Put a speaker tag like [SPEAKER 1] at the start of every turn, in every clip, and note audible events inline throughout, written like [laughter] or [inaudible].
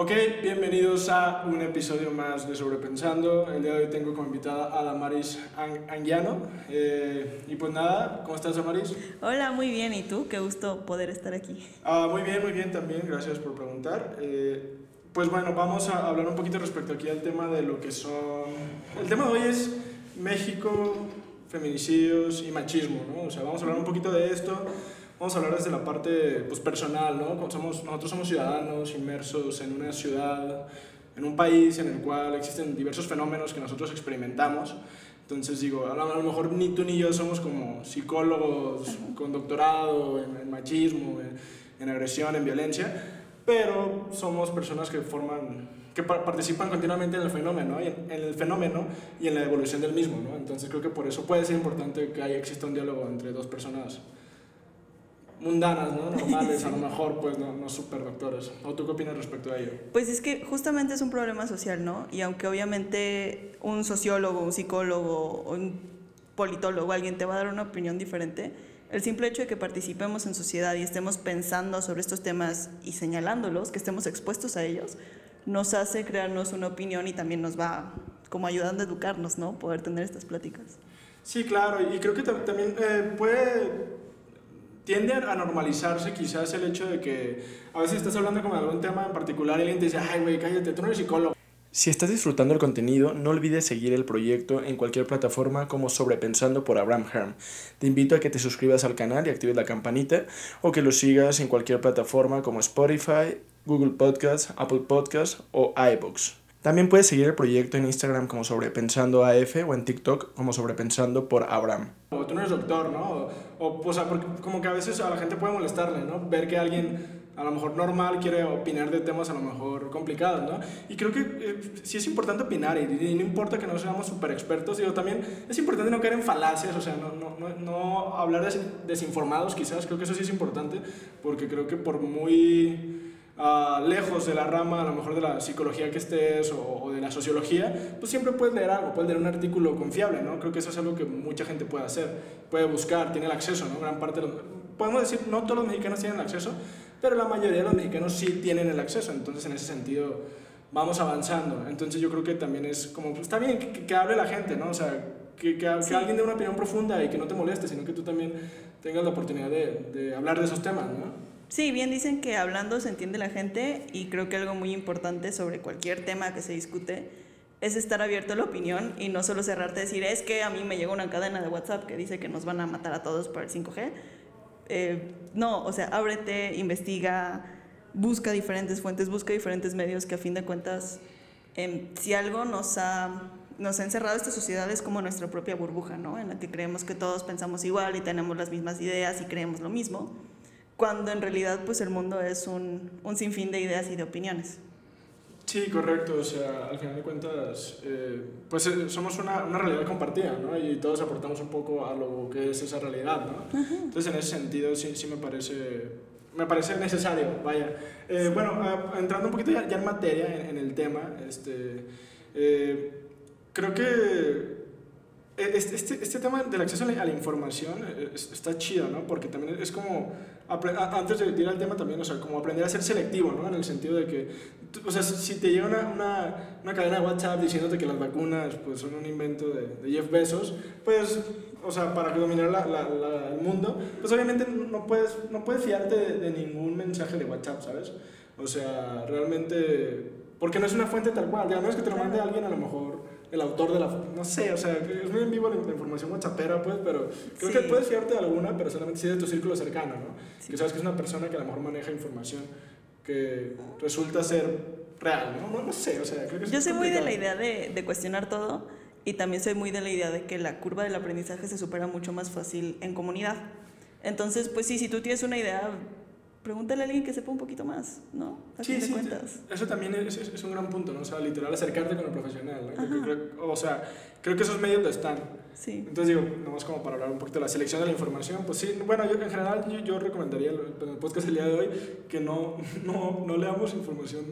[SPEAKER 1] Ok, bienvenidos a un episodio más de Sobrepensando. El día de hoy tengo como invitada a Damaris Anguiano. Eh, y pues nada, ¿cómo estás, Damaris?
[SPEAKER 2] Hola, muy bien. ¿Y tú? Qué gusto poder estar aquí.
[SPEAKER 1] Ah, muy bien, muy bien también. Gracias por preguntar. Eh, pues bueno, vamos a hablar un poquito respecto aquí al tema de lo que son... El tema de hoy es México, feminicidios y machismo, ¿no? O sea, vamos a hablar un poquito de esto vamos a hablar desde la parte pues, personal, ¿no? Somos, nosotros somos ciudadanos inmersos en una ciudad, en un país en el cual existen diversos fenómenos que nosotros experimentamos. Entonces digo, a lo, mejor ni tú ni yo somos como psicólogos con doctorado en, machismo, en, agresión, en violencia, pero somos personas que forman que participan continuamente en el fenómeno, en, en, el fenómeno y en la evolución del mismo, ¿no? Entonces creo que por eso puede ser importante que haya, exista un diálogo entre dos personas mundanas, ¿no? Normales, [laughs] a lo mejor, pues no, no super doctores. ¿O tú qué opinas respecto a ello?
[SPEAKER 2] Pues es que justamente es un problema social, ¿no? Y aunque obviamente un sociólogo, un psicólogo, un politólogo, alguien te va a dar una opinión diferente, el simple hecho de que participemos en sociedad y estemos pensando sobre estos temas y señalándolos, que estemos expuestos a ellos, nos hace crearnos una opinión y también nos va como ayudando a educarnos, ¿no? Poder tener estas pláticas.
[SPEAKER 1] Sí, claro, y creo que también eh, puede tiende a normalizarse quizás el hecho de que a veces estás hablando como de algún tema en particular y alguien te dice, ay, güey, cállate, tú no eres psicólogo. Si estás disfrutando el contenido, no olvides seguir el proyecto en cualquier plataforma como Sobrepensando por Abraham Herm. Te invito a que te suscribas al canal y actives la campanita o que lo sigas en cualquier plataforma como Spotify, Google Podcasts, Apple Podcasts o iBooks. También puedes seguir el proyecto en Instagram como Sobrepensando AF o en TikTok como Sobrepensando por Abraham. O tú no eres doctor, ¿no? O, o, sea, porque como que a veces a la gente puede molestarle, ¿no? Ver que alguien a lo mejor normal quiere opinar de temas a lo mejor complicados, ¿no? Y creo que eh, sí es importante opinar y, no importa que no seamos súper expertos, digo, también es importante no caer en falacias, o sea, no, no, no, hablar desinformados quizás, creo que eso sí es importante, porque creo que por muy Ah, lejos de la rama, a lo mejor de la psicología que estés o, de la sociología, pues siempre puedes leer algo, puedes leer un artículo confiable, ¿no? Creo que eso es algo que mucha gente puede hacer, puede buscar, tiene el acceso, ¿no? Gran parte podemos decir, no todos los mexicanos tienen el acceso, pero la mayoría de los mexicanos sí tienen el acceso, entonces en ese sentido vamos avanzando. Entonces yo creo que también es como, pues, está bien que, que, hable la gente, ¿no? O sea, que, que, alguien dé una opinión profunda y que no te moleste, sino que tú también tengas la oportunidad de, de hablar de esos temas, ¿no?
[SPEAKER 2] Sí, bien dicen que hablando se entiende la gente y creo que algo muy importante sobre cualquier tema que se discute es estar abierto a la opinión y no solo cerrarte a decir, es que a mí me llegó una cadena de WhatsApp que dice que nos van a matar a todos por el 5G. Eh, no, o sea, ábrete, investiga, busca diferentes fuentes, busca diferentes medios que a fin de cuentas, em, si algo nos ha, nos ha encerrado esta sociedad es como nuestra propia burbuja, ¿no? En la que creemos que todos pensamos igual y tenemos las mismas ideas y creemos lo mismo cuando en realidad pues el mundo es un, un sinfín de ideas y de opiniones.
[SPEAKER 1] Sí, correcto. O sea, al final de cuentas, eh, pues eh, somos una, una, realidad compartida, ¿no? Y todos aportamos un poco a lo que es esa realidad, ¿no? Entonces, en ese sentido, sí, sí me parece, me parece necesario, vaya. Eh, bueno, ah, entrando un poquito ya, en materia, en, el tema, este, creo que eh, este, este, este, tema del acceso a la, información eh, está chido, ¿no? Porque también es como, antes de ir al tema también, o sea, como aprender a ser selectivo, ¿no? En el sentido de que, o sea, si te llega una, una, una cadena de WhatsApp diciéndote que las vacunas pues, son un invento de, de Jeff Bezos, pues, o sea, para dominar la, la, el mundo, pues obviamente no puedes, no puedes fiarte de, de ningún mensaje de WhatsApp, ¿sabes? O sea, realmente, porque no es una fuente tal cual, ya no es que te lo mande alguien a lo mejor el autor de la... No sé, o sea, es muy en vivo la, información whatsappera, pues, pero creo que puedes fiarte de alguna, pero solamente si de tu círculo cercano, ¿no? Que sabes que es una persona que a lo mejor maneja información que resulta ser real, ¿no? No, sé, o sea, creo que
[SPEAKER 2] Yo soy muy de la idea de, de cuestionar todo y también soy muy de la idea de que la curva del aprendizaje se supera mucho más fácil en comunidad. Entonces, pues sí, si tú tienes una idea pregúntale a alguien que sepa un poquito más, ¿no?
[SPEAKER 1] sí, sí, eso también es, es, un gran punto, ¿no? O sea, literal, acercarte con el profesional, ¿no? o sea, creo que esos medios lo están. Sí. Entonces digo, nomás como para hablar un poquito de la selección de la información, pues sí, bueno, yo en general yo, yo recomendaría en el podcast del día de hoy que no, [laughs] no, no leamos información,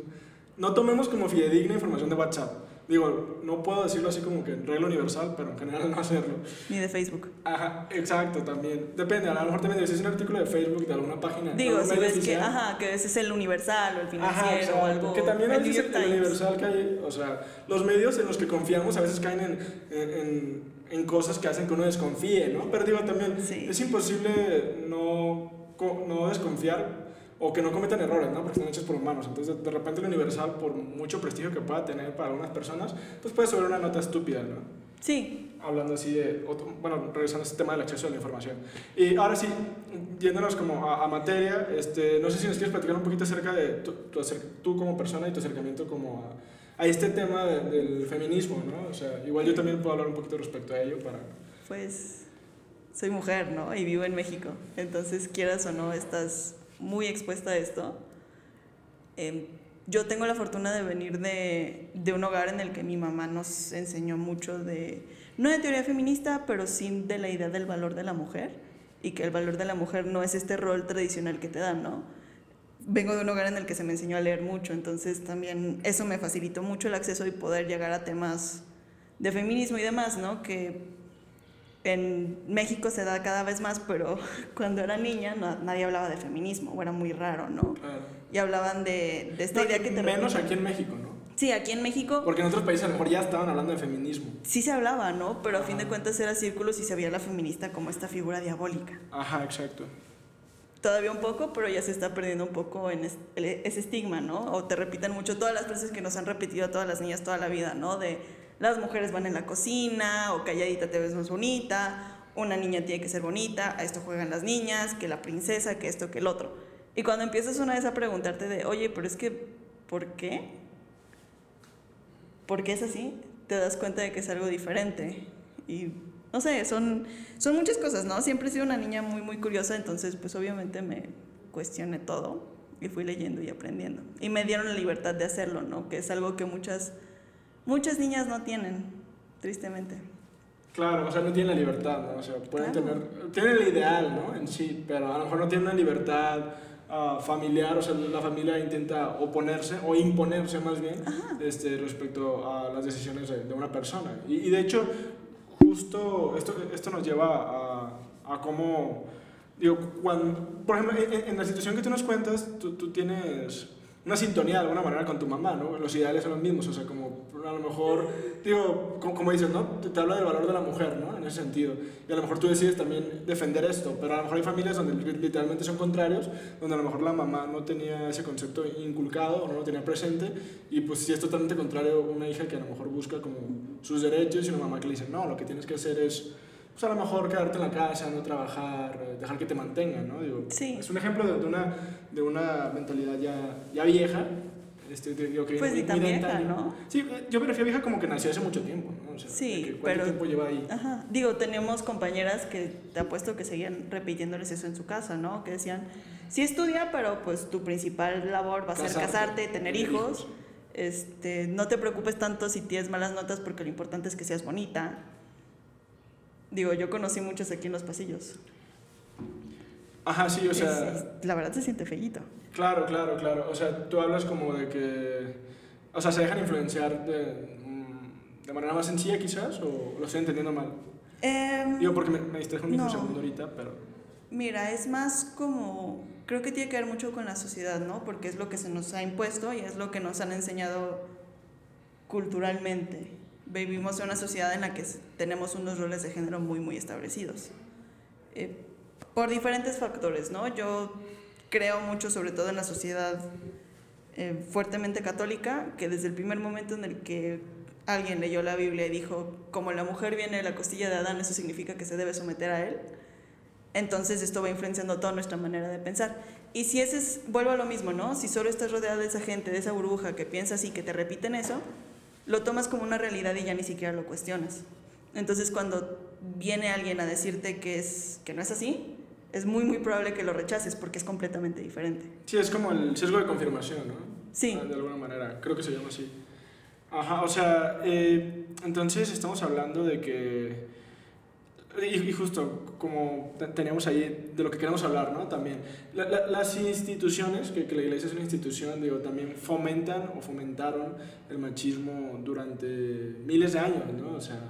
[SPEAKER 1] no tomemos como fidedigna información de WhatsApp. Digo, no puedo decirlo así como que en regla universal, pero en general [laughs] no hacerlo.
[SPEAKER 2] Ni de Facebook.
[SPEAKER 1] Ajá, exacto, también. Depende, a lo mejor también si es un artículo de Facebook de alguna página.
[SPEAKER 2] Digo, si ves que, ajá, que ese es el universal o el
[SPEAKER 1] Ajá,
[SPEAKER 2] financiero
[SPEAKER 1] exacto.
[SPEAKER 2] o algo.
[SPEAKER 1] Que también
[SPEAKER 2] el New
[SPEAKER 1] el, universal cae, o sea, los medios en los que confiamos a veces caen en, en, en, cosas que hacen que uno desconfíe, ¿no? Pero digo también,
[SPEAKER 2] Sí.
[SPEAKER 1] es imposible no, no desconfiar o que no cometan errores, ¿no? Porque están hechos por humanos. Entonces, de, repente el universal, por mucho prestigio que pueda tener para algunas personas, pues puede ser una nota estúpida, ¿no?
[SPEAKER 2] Sí,
[SPEAKER 1] hablando así de, otro- bueno, regresando a este tema del acceso a la información. Y ahora sí, yéndonos como a, a materia, este, no sé si nos quieres platicar un poquito acerca de tu, tu tú como persona y tu acercamiento como a, a este tema de- del feminismo, ¿no? O sea, igual yo también puedo hablar un poquito respecto a ello para...
[SPEAKER 2] pues soy mujer, ¿no? Y vivo en México. Entonces, quieras o no, estás muy expuesta a esto. Em, yo tengo la fortuna de venir de, de un hogar en el que mi mamá nos enseñó mucho de, no de teoría feminista, pero sí de la idea del valor de la mujer y que el valor de la mujer no es este rol tradicional que te dan, ¿no? Vengo de un hogar en el que se me enseñó a leer mucho, entonces también eso me facilitó mucho el acceso y poder llegar a temas de feminismo y demás, ¿no? Que en México se da cada vez más, pero [laughs] cuando era niña no- nadie hablaba de feminismo, o era muy raro, ¿no?
[SPEAKER 1] Claro.
[SPEAKER 2] Y hablaban de, de esta
[SPEAKER 1] No,
[SPEAKER 2] idea que te
[SPEAKER 1] menos
[SPEAKER 2] repiten.
[SPEAKER 1] aquí en México, ¿no?
[SPEAKER 2] Sí, aquí en México
[SPEAKER 1] Porque en otros países a lo mejor ya estaban hablando de feminismo.
[SPEAKER 2] sí se hablaba, ¿no? Pero a fin de cuentas era círculos y se veía la feminista como esta figura diabólica.
[SPEAKER 1] Ajá, exacto.
[SPEAKER 2] Todavía un poco, pero ya se está perdiendo un poco en ese estigma, ¿no? O te repiten mucho todas las frases que nos han repetido a todas las niñas toda la vida, ¿no? De las mujeres van en la cocina, o calladita te ves más bonita, una niña tiene que ser bonita, a esto juegan las niñas, que la princesa, que esto, que el otro. Y cuando empiezas una vez a preguntarte de, oye, pero es que, ¿por qué? ¿Por qué es así? Te das cuenta de que es algo diferente. Y no sé, son, son muchas cosas, ¿no? Siempre he sido una niña muy, muy curiosa, entonces pues obviamente me cuestioné todo y fui leyendo y aprendiendo. Y me dieron la libertad de hacerlo, ¿no? Que es algo que muchas, muchas niñas no tienen, tristemente.
[SPEAKER 1] Claro, o sea, no tienen la libertad, ¿no? O sea, pueden
[SPEAKER 2] Claro.
[SPEAKER 1] tener, tienen el ideal, ¿no? En sí, pero a lo mejor no tienen una libertad ah, familiar, o sea, la familia intenta oponerse o imponerse más bien este, respecto a las decisiones de, de una persona. Y, y de hecho, justo esto, esto nos lleva a, a cómo, digo, cuando, por ejemplo, en, en la situación que tú nos cuentas, tú, tú tienes una sintonía de alguna manera con tu mamá, ¿no? Los ideales son los mismos, o sea, como a lo mejor, digo, co- como, dices, ¿no? Te, te habla del valor de la mujer, ¿no? En ese sentido. Y a lo mejor tú decides también defender esto, pero a lo mejor hay familias donde li- literalmente son contrarios, donde a lo mejor la mamá no tenía ese concepto inculcado o no lo tenía presente, y pues sí es totalmente contrario una hija que a lo mejor busca como sus derechos y una mamá que le dice, no, lo que tienes que hacer es pues a lo mejor quedarte en la casa, no trabajar, eh, dejar que te mantengan, ¿no? Digo,
[SPEAKER 2] Sí.
[SPEAKER 1] Es un ejemplo de, de una, de una mentalidad ya, ya vieja. Este, te digo que
[SPEAKER 2] Pues ni tan vieja. ¿no?
[SPEAKER 1] Sí, eh, yo me refiero a vieja como que nació hace mucho tiempo, ¿no? O sea,
[SPEAKER 2] Sí,
[SPEAKER 1] que ¿Cuánto
[SPEAKER 2] pero-
[SPEAKER 1] tiempo lleva ahí?
[SPEAKER 2] Ajá. Digo, tenemos compañeras que te apuesto que seguían repitiéndoles eso en su casa, ¿no? Que decían, sí estudia, pero pues tu principal labor va a ser
[SPEAKER 1] Casarte,
[SPEAKER 2] casarte, tener
[SPEAKER 1] tener
[SPEAKER 2] hijos.
[SPEAKER 1] hijos.
[SPEAKER 2] Este, no te preocupes tanto si tienes malas notas porque lo importante es que seas bonita. Digo, yo conocí muchas aquí en los pasillos.
[SPEAKER 1] Ajá, sí, o
[SPEAKER 2] Es-
[SPEAKER 1] sea,
[SPEAKER 2] es- la verdad se siente feíto.
[SPEAKER 1] claro, claro, claro. O sea, tú hablas como de que, o sea, se dejan influenciar de, mm, de manera más sencilla quizás, o lo estoy entendiendo mal.
[SPEAKER 2] Em,
[SPEAKER 1] Digo, porque me, me distraje un
[SPEAKER 2] No.
[SPEAKER 1] microsegundo ahorita, pero...
[SPEAKER 2] Mira, es más como, creo que tiene que ver mucho con la sociedad, ¿no? Porque es lo que se nos ha impuesto y es lo que nos han enseñado culturalmente. Vivimos en una sociedad en la que tenemos unos roles de género muy, muy establecidos. Eh, por diferentes factores, ¿no? Yo creo mucho, sobre todo en la sociedad eh, fuertemente católica, que desde el primer momento en el que alguien leyó la Biblia y dijo, como la mujer viene de la costilla de Adán, eso significa que se debe someter a él, entonces esto va influenciando toda nuestra manera de pensar. Y si ese es, vuelvo a lo mismo, ¿no? Si solo estás rodeada de esa gente, de esa burbuja que piensa así, que te repiten eso, lo tomas como una realidad y ya ni siquiera lo cuestionas. Entonces cuando viene alguien a decirte que, es, que no es así, es muy, muy probable que lo rechaces porque es completamente diferente.
[SPEAKER 1] Sí, es como el sesgo de confirmación, ¿no?
[SPEAKER 2] Sí.
[SPEAKER 1] Ah, De alguna manera, creo que se llama así. Ajá, o sea, eh, entonces estamos hablando de que Y, justo como teníamos ahí de lo que queremos hablar, ¿no? También. las instituciones, que, que, la iglesia es una institución, digo, también fomentan o fomentaron el machismo durante miles de años, ¿no? O sea,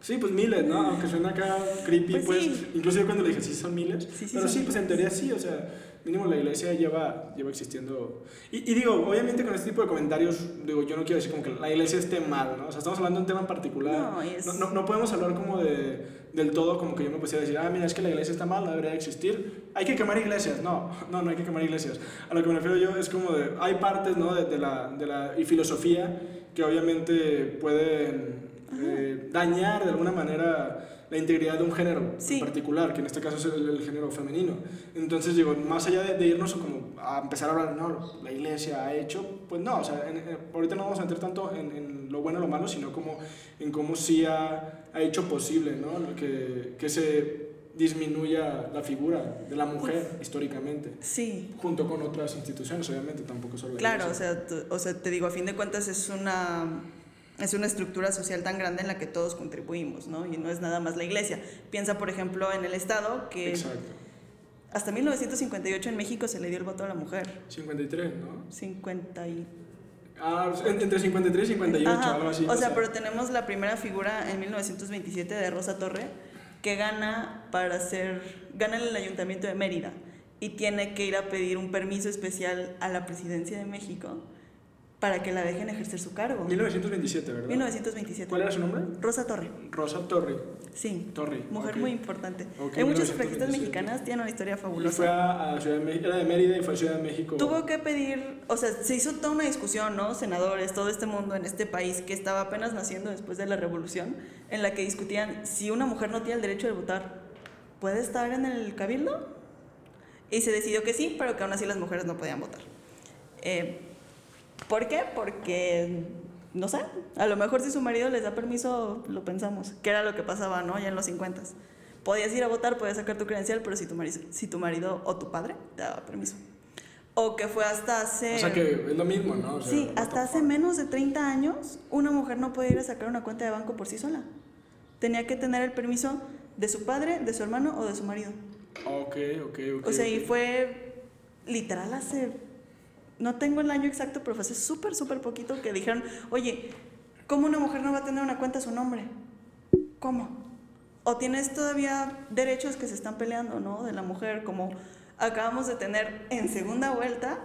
[SPEAKER 1] sí, pues miles, ¿no? Aunque suena acá creepy, pues, pues incluso yo cuando le dije, sí, son miles. pero sí, pues en teoría sí, o sea mínimo la iglesia lleva, lleva existiendo. Y, y, digo, obviamente con este tipo de comentarios, digo, yo no quiero decir como que la iglesia esté mal, ¿no? O sea, estamos hablando de un tema en particular. No, no, no, podemos hablar como de, del todo, como que yo me pusiera decir, ah, mira, es que la iglesia está mal, no debería existir. Hay que quemar iglesias. No, [laughs] no, no hay que quemar iglesias. A lo que me refiero yo es como de, hay partes, ¿no? De, de la, de la y filosofía que obviamente pueden eh, dañar de alguna manera la integridad de un género en particular, que en este caso es el, género femenino. Entonces, digo, más allá de, irnos como a empezar a hablar, no, la iglesia ha hecho, pues no, o sea, ahorita no vamos a entrar tanto en, en, lo bueno o lo malo, sino como en cómo sí ha, ha hecho posible, ¿no? Que, que se disminuya la figura de la mujer históricamente.
[SPEAKER 2] Sí.
[SPEAKER 1] Junto con otras instituciones, obviamente, tampoco solo
[SPEAKER 2] Claro, o sea, o sea, te digo, a fin de cuentas es una es una estructura social tan grande en la que todos contribuimos, ¿no? Y no es nada más la iglesia. Piensa, por ejemplo, en el Estado, que hasta 1958 en México se le dio el voto a la mujer.
[SPEAKER 1] 53, ¿no?
[SPEAKER 2] 50 y...
[SPEAKER 1] Ah, entre 53 y 58, algo así.
[SPEAKER 2] O sea, pero tenemos la primera figura en 1927 de Rosa Torre, que gana para ser, gana en el Ayuntamiento de Mérida y tiene que ir a pedir un permiso especial a la presidencia de México para que la dejen ejercer su cargo.
[SPEAKER 1] 1927, ¿verdad?
[SPEAKER 2] 1927.
[SPEAKER 1] ¿Cuál era su nombre?
[SPEAKER 2] Rosa Torre.
[SPEAKER 1] Rosa Torre.
[SPEAKER 2] Sí.
[SPEAKER 1] Torre.
[SPEAKER 2] Mujer muy importante. Hay muchas sufragistas mexicanas, tienen una historia fabulosa.
[SPEAKER 1] Fue a, Ciudad de México, era de Mérida y fue a Ciudad de México.
[SPEAKER 2] Tuvo que pedir, o sea, se hizo toda una discusión, ¿no? Senadores, todo este mundo en este país que estaba apenas naciendo después de la revolución, en la que discutían si una mujer no tiene el derecho de votar, ¿puede estar en el cabildo? Y se decidió que sí, pero que aún así las mujeres no podían votar. Eh, ¿Por qué? Porque, no sé, a lo mejor si su marido les da permiso, lo pensamos, que era lo que pasaba, ¿no? Ya en los 50. Podías ir a votar, podías sacar tu credencial, pero si tu marido, si tu marido o tu padre te daba permiso. O que fue hasta hace...
[SPEAKER 1] O sea que es lo mismo, ¿no?
[SPEAKER 2] sí, hasta hace menos de 30 años, una mujer no podía ir a sacar una cuenta de banco por sí sola. Tenía que tener el permiso de su padre, de su hermano o de su marido.
[SPEAKER 1] Ok, ok, ok.
[SPEAKER 2] O sea, y fue literal hace no tengo el año exacto, pero fue hace súper, súper poquito que dijeron, oye, ¿cómo una mujer no va a tener una cuenta a su nombre? ¿Cómo? O tienes todavía derechos que se están peleando, ¿no? De la mujer, como acabamos de tener en segunda vuelta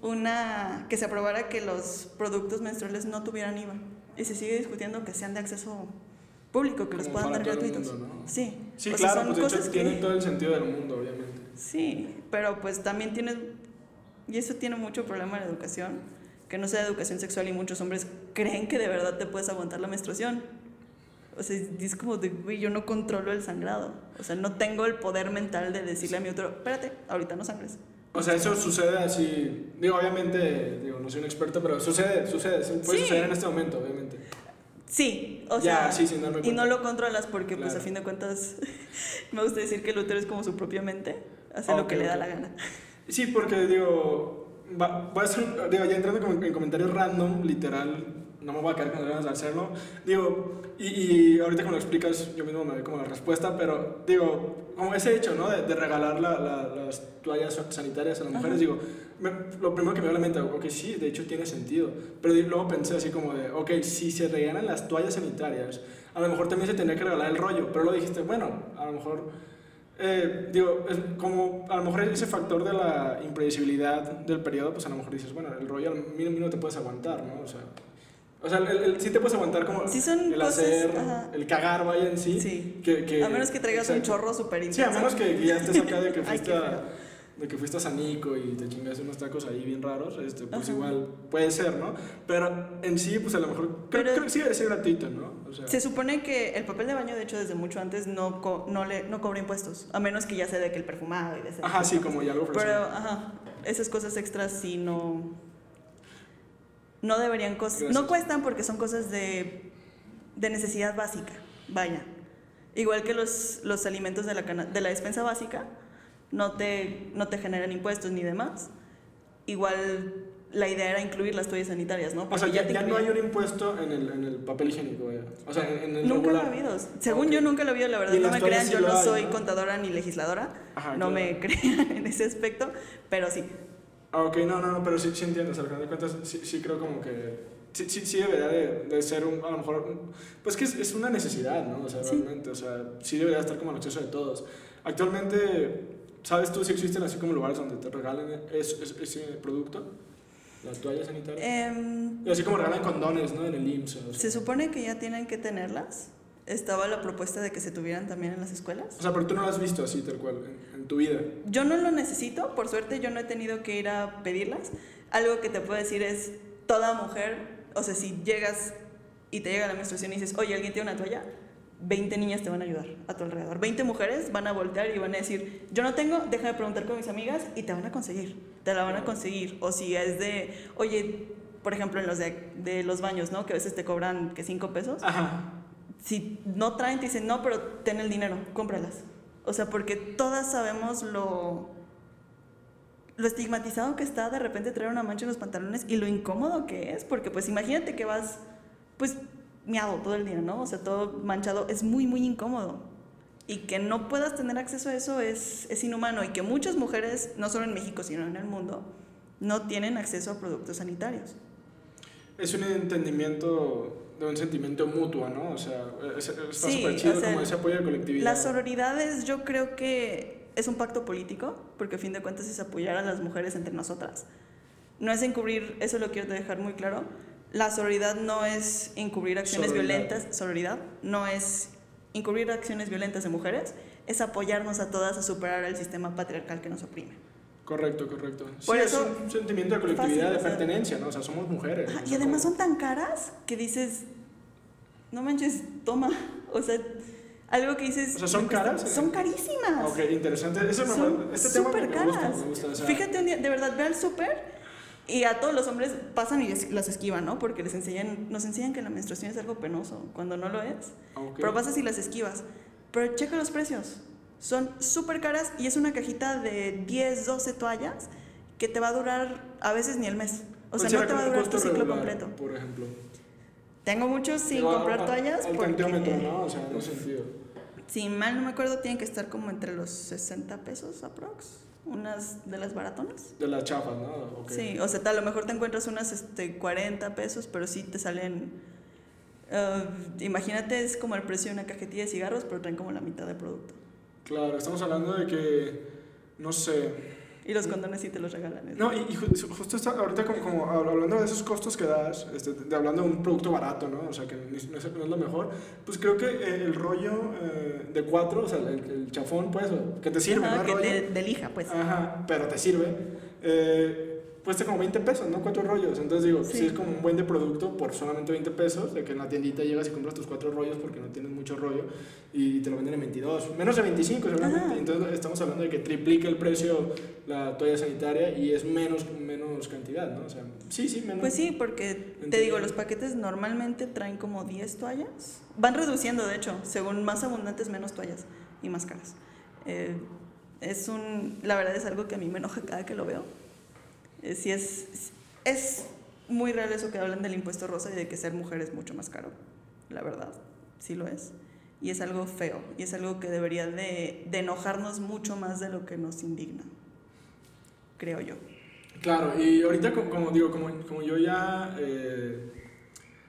[SPEAKER 2] una que se aprobara que los productos menstruales no tuvieran IVA. Y se sigue discutiendo que sean de acceso público, que los puedan dar gratuitos.
[SPEAKER 1] Sí, sí claro, pues de hecho tienen todo el sentido del mundo, obviamente.
[SPEAKER 2] Sí, pero pues también tienes y eso tiene mucho problema en la educación, que no sea educación sexual y muchos hombres creen que de verdad te puedes aguantar la menstruación. O sea, es como de, güey, yo no controlo el sangrado. O sea, no tengo el poder mental de decirle a mi otro, espérate, ahorita no sangres.
[SPEAKER 1] O sea, eso sucede así, digo, obviamente, digo, no soy un experto, pero sucede, sucede, puede suceder en este momento, obviamente.
[SPEAKER 2] Sí, o sea, sí, y no lo controlas porque, pues, a fin de cuentas, [laughs] me gusta decir que el útero es como su propia mente, hace lo que le da la gana.
[SPEAKER 1] Sí, porque digo, voy a ser, digo, ya entrando en comentarios random, literal, no me voy a quedar con ganas de hacerlo. Digo, y, y, ahorita cuando lo explicas, yo mismo me doy como la respuesta, pero digo, como ese hecho, ¿no? De, de regalar la, las toallas sanitarias a las mujeres, digo, lo primero que me dio la mente, ok, sí, de hecho tiene sentido, pero luego pensé así como de, ok, si se regalan las toallas sanitarias, a lo mejor también se tendría que regalar el rollo, pero lo dijiste, bueno, a lo mejor eh, digo, como a lo mejor ese factor de la imprevisibilidad del periodo, pues a lo mejor dices, bueno, el rollo mínimo no te puedes aguantar, ¿no? O sea, o sea el, sí te puedes aguantar como el hacer, el cagar, vaya en sí.
[SPEAKER 2] sí. Que, que, a menos que traigas un chorro súper intenso.
[SPEAKER 1] Sí, a menos que, ya estés acá de que [laughs] fuiste a de que fuiste a Sanico y te chingas unos tacos ahí bien raros, este, pues igual puede ser, ¿no? Pero en sí, pues a lo mejor, creo, creo que sí debe ser gratuito, ¿no?
[SPEAKER 2] O sea, se supone que el papel de baño, de hecho, desde mucho antes no, no, le, no cobra impuestos, a menos que ya sea de que el perfumado y de ese
[SPEAKER 1] Ajá, sí, como ya lo ofrecen.
[SPEAKER 2] Pero, ajá, esas cosas extras sí no... No deberían costar, no cuestan porque son cosas de, de necesidad básica, vaya. Igual que los, los alimentos de la, de la despensa básica, no te, no te generan impuestos ni demás. Igual la idea era incluir las toallas sanitarias, ¿no?
[SPEAKER 1] O sea,
[SPEAKER 2] Porque
[SPEAKER 1] ya, no hay un impuesto en el, en el papel higiénico, vaya. O sea, en, en el
[SPEAKER 2] Nunca lo ha
[SPEAKER 1] regular.
[SPEAKER 2] habido. Según yo nunca lo he habido, la verdad no me crean,
[SPEAKER 1] sí
[SPEAKER 2] yo no
[SPEAKER 1] hay,
[SPEAKER 2] soy
[SPEAKER 1] ¿no?
[SPEAKER 2] contadora ni legisladora,
[SPEAKER 1] Ajá,
[SPEAKER 2] no
[SPEAKER 1] claro.
[SPEAKER 2] me crean [laughs] en ese aspecto, pero sí.
[SPEAKER 1] Ah, ok, no, no, no, pero sí, sí entiendo, o sea, al final de cuentas sí, sí creo como que sí, sí, sí debería de, de ser un, a lo mejor, pues que es, es una necesidad, ¿no? O sea,
[SPEAKER 2] Sí.
[SPEAKER 1] realmente, o sea, sí debería estar como al acceso de todos. Actualmente, ¿sabes tú si existen así como lugares donde te regalen es- es- ese producto? La toalla sanitaria.
[SPEAKER 2] Em,
[SPEAKER 1] Y así como regalan condones, ¿no? En el IMSS. o sea.
[SPEAKER 2] se supone que ya tienen que tenerlas. Estaba la propuesta de que se tuvieran también en las escuelas.
[SPEAKER 1] O sea, pero tú no lo has visto así, tal cual, en, en tu vida.
[SPEAKER 2] Yo no lo necesito, por suerte yo no he tenido que ir a pedirlas. Algo que te puedo decir es, toda mujer, o sea, si llegas y te llega la menstruación y dices, oye, ¿alguien tiene una toalla? 20 niñas te van a ayudar a tu alrededor. 20 mujeres van a voltear y van a decir, yo no tengo, deja de preguntar con mis amigas y te van a conseguir. Te la van a conseguir. O si es de, oye, por ejemplo, en los de, de los baños, ¿no? Que a veces te cobran que 5 pesos
[SPEAKER 1] Ajá.
[SPEAKER 2] si no traen, te dicen, no, pero ten el dinero, cómpralas. O sea, porque todas sabemos lo, lo estigmatizado que está de repente traer una mancha en los pantalones y lo incómodo que es, porque pues imagínate que vas, pues, miado todo el día, ¿no? O sea, todo manchado, es muy, muy incómodo. Y que no puedas tener acceso a eso es, es inhumano y que muchas mujeres, no solo en México, sino en el mundo, no tienen acceso a productos sanitarios.
[SPEAKER 1] Es un entendimiento de un sentimiento mutuo, ¿no? O sea, es- está
[SPEAKER 2] Sí,
[SPEAKER 1] súper chido
[SPEAKER 2] o sea,
[SPEAKER 1] como ese apoyo de colectividad.
[SPEAKER 2] Las sororidades yo creo que es un pacto político, porque a fin de cuentas es apoyar a las mujeres entre nosotras. No es encubrir, eso lo quiero dejar muy claro. La sororidad no es encubrir acciones
[SPEAKER 1] Sororidad.
[SPEAKER 2] violentas, sororidad no es encubrir acciones violentas de mujeres, es apoyarnos a todas a superar el sistema patriarcal que nos oprime.
[SPEAKER 1] Correcto, correcto.
[SPEAKER 2] Por
[SPEAKER 1] sí,
[SPEAKER 2] eso-
[SPEAKER 1] es un sentimiento de colectividad,
[SPEAKER 2] Fácil,
[SPEAKER 1] de pertenencia, ¿no? O sea, somos mujeres. O
[SPEAKER 2] y además
[SPEAKER 1] como-
[SPEAKER 2] son tan caras que dices, no manches, toma. [laughs] O sea, algo que dices...
[SPEAKER 1] O sea, ¿son
[SPEAKER 2] me
[SPEAKER 1] caras?
[SPEAKER 2] Son carísimas.
[SPEAKER 1] Ok, interesante. Eso me-
[SPEAKER 2] son
[SPEAKER 1] este tema me
[SPEAKER 2] súper
[SPEAKER 1] gusta, me gusta, o sea,
[SPEAKER 2] Fíjate un día, de verdad, ve al súper y a todos los hombres pasan y las esquivan, ¿no? Porque les enseñan, nos enseñan que la menstruación es algo penoso, cuando no lo es.
[SPEAKER 1] ok.
[SPEAKER 2] Pero pasas y las esquivas. Pero checa los precios. Son súper caras y es una cajita de 10, 12 toallas que te va a durar a veces ni el mes. O sea,
[SPEAKER 1] ¿Cuál
[SPEAKER 2] no te va a durar tu ciclo
[SPEAKER 1] regular,
[SPEAKER 2] completo.
[SPEAKER 1] Por ejemplo.
[SPEAKER 2] Tengo muchos sin comprar
[SPEAKER 1] al-
[SPEAKER 2] toallas
[SPEAKER 1] Al
[SPEAKER 2] porque...
[SPEAKER 1] ¿no? O sea, en ese sentido.
[SPEAKER 2] Si mal no me acuerdo, tienen que estar como entre los 60 pesos aprox. Unas de las baratonas.
[SPEAKER 1] De las chafas, ¿no?
[SPEAKER 2] Sí, o sea, a lo mejor te encuentras unas este, 40 pesos, pero sí te salen. eh, imagínate, es como el precio de una cajetilla de cigarros, pero traen como la mitad de producto.
[SPEAKER 1] Claro, estamos hablando de que, no sé,
[SPEAKER 2] Y los condones sí te los regalan. es-
[SPEAKER 1] No, y, y ju- justo está, ahorita como, como hablando de esos costos que das, este, de, hablando de un producto barato, ¿no? O sea, que no es, no es lo mejor, pues creo que eh, el rollo eh, de cuatro, o sea, el, el chafón, pues, que te sirve,
[SPEAKER 2] Ajá,
[SPEAKER 1] ¿no?
[SPEAKER 2] Que
[SPEAKER 1] rollo.
[SPEAKER 2] de, de lija, pues.
[SPEAKER 1] Ajá, pero te sirve. Eh, cuesta como 20 pesos, ¿no? Cuatro rollos. Entonces digo,
[SPEAKER 2] Sí.
[SPEAKER 1] si es como un buen de producto por solamente 20 pesos, de que en la tiendita llegas y compras tus cuatro rollos porque no tienes mucho rollo y te lo venden en 22, menos de 25 seguramente.
[SPEAKER 2] Ajá.
[SPEAKER 1] Entonces estamos hablando de que triplica el precio la toalla sanitaria y es menos, menos cantidad, ¿no? O sea, sí, sí, menos.
[SPEAKER 2] Pues sí, porque te digo, los paquetes normalmente traen como 10 toallas. Van reduciendo, de hecho, según más abundantes, menos toallas y más caras. Eh, es un, la verdad es algo que a mí me enoja cada que lo veo. Eh, sí es, es muy real eso que hablan del impuesto rosa y de que ser mujer es mucho más caro. La verdad, sí lo es. Y es algo feo, y es algo que debería de, de enojarnos mucho más de lo que nos indigna, creo yo.
[SPEAKER 1] Claro, y ahorita como, como digo, como, como yo ya, eh,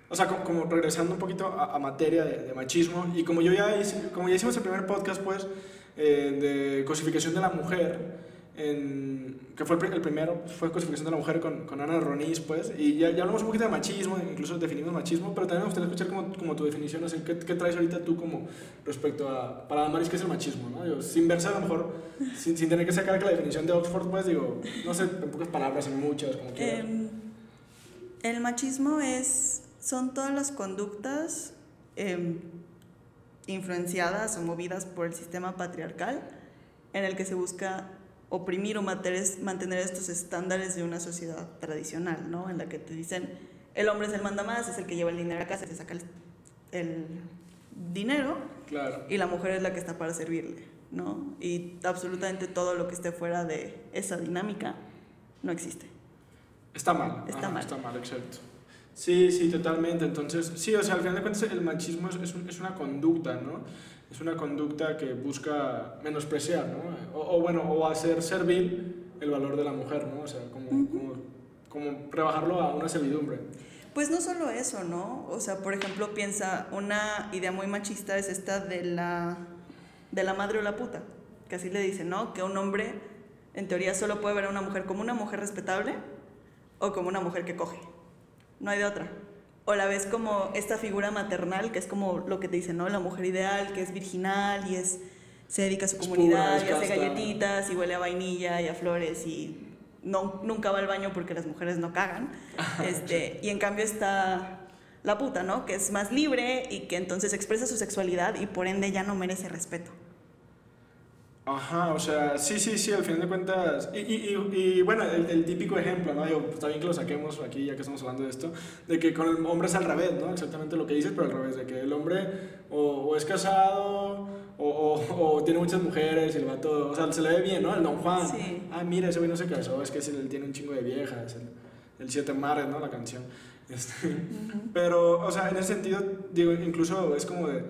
[SPEAKER 1] o sea, como, como regresando un poquito a, a materia de, de machismo, y como yo ya hice, como ya hicimos el primer podcast, pues, eh, de cosificación de la mujer, en, que fue el, el primero, fue cosificación de la mujer con, con Ana Roniz, pues, y ya, ya hablamos un poquito de machismo, incluso definimos machismo, pero también me gustaría escuchar como, como tu definición, o sea, ¿qué, ¿qué traes ahorita tú como respecto a, para Damaris, qué es el machismo, no? Digo, sin verse a lo mejor, sin, sin tener que sacar que la definición de Oxford, pues, digo, no sé, en pocas palabras, en muchas, como quieras.
[SPEAKER 2] Em, el machismo es, son todas las conductas em, influenciadas o movidas por el sistema patriarcal en el que se busca oprimir o mantener estos estándares de una sociedad tradicional, ¿no? En la que te dicen, el hombre es el manda más, es el que lleva el dinero a casa, se saca el, el dinero,
[SPEAKER 1] Claro.
[SPEAKER 2] y la mujer es la que está para servirle, ¿no? Y absolutamente todo lo que esté fuera de esa dinámica no existe.
[SPEAKER 1] Está mal.
[SPEAKER 2] Está mal.
[SPEAKER 1] Está mal, exacto. Sí, sí, totalmente. Entonces, sí, o sea, al final de cuentas el machismo es, es, un- es una conducta, ¿no? Es una conducta que busca menospreciar, ¿no? O, o bueno, o hacer servil el valor de la mujer, ¿no? O sea, como, como, como rebajarlo a una servidumbre.
[SPEAKER 2] Pues no solo eso, ¿no? O sea, por ejemplo, piensa, una idea muy machista es esta de la, de la madre o la puta, que así le dicen, ¿no? Que un hombre, en teoría, solo puede ver a una mujer como una mujer respetable o como una mujer que coge. No hay de otra. O la ves como esta figura maternal, que es como lo que te dicen, ¿no? La mujer ideal, que es virginal y es, se dedica a su
[SPEAKER 1] Es
[SPEAKER 2] comunidad
[SPEAKER 1] pura,
[SPEAKER 2] y hace galletitas y huele a vainilla y a flores y no, nunca va al baño porque las mujeres no cagan. [laughs] Este, y en cambio está la puta, ¿no? Que es más libre y que entonces expresa su sexualidad y por ende ya no merece respeto.
[SPEAKER 1] Ajá, o sea, sí, sí, sí, al final de cuentas. Y, y, y, y, bueno, el, el típico ejemplo, ¿no? Digo, pues, está bien que lo saquemos aquí, ya que estamos hablando de esto, de que con el hombre es al revés, ¿no? Exactamente lo que dices, pero al revés, de que el hombre o, o es casado o, o, o tiene muchas mujeres y el vato, o sea, se le ve bien, ¿no? El don Juan.
[SPEAKER 2] Sí.
[SPEAKER 1] Ah, mira, ese güey no se casó, es que él tiene un chingo de viejas, el, el Siete Mares, ¿no? La canción. [laughs] Este, Pero, o sea, en ese sentido, digo, incluso es como de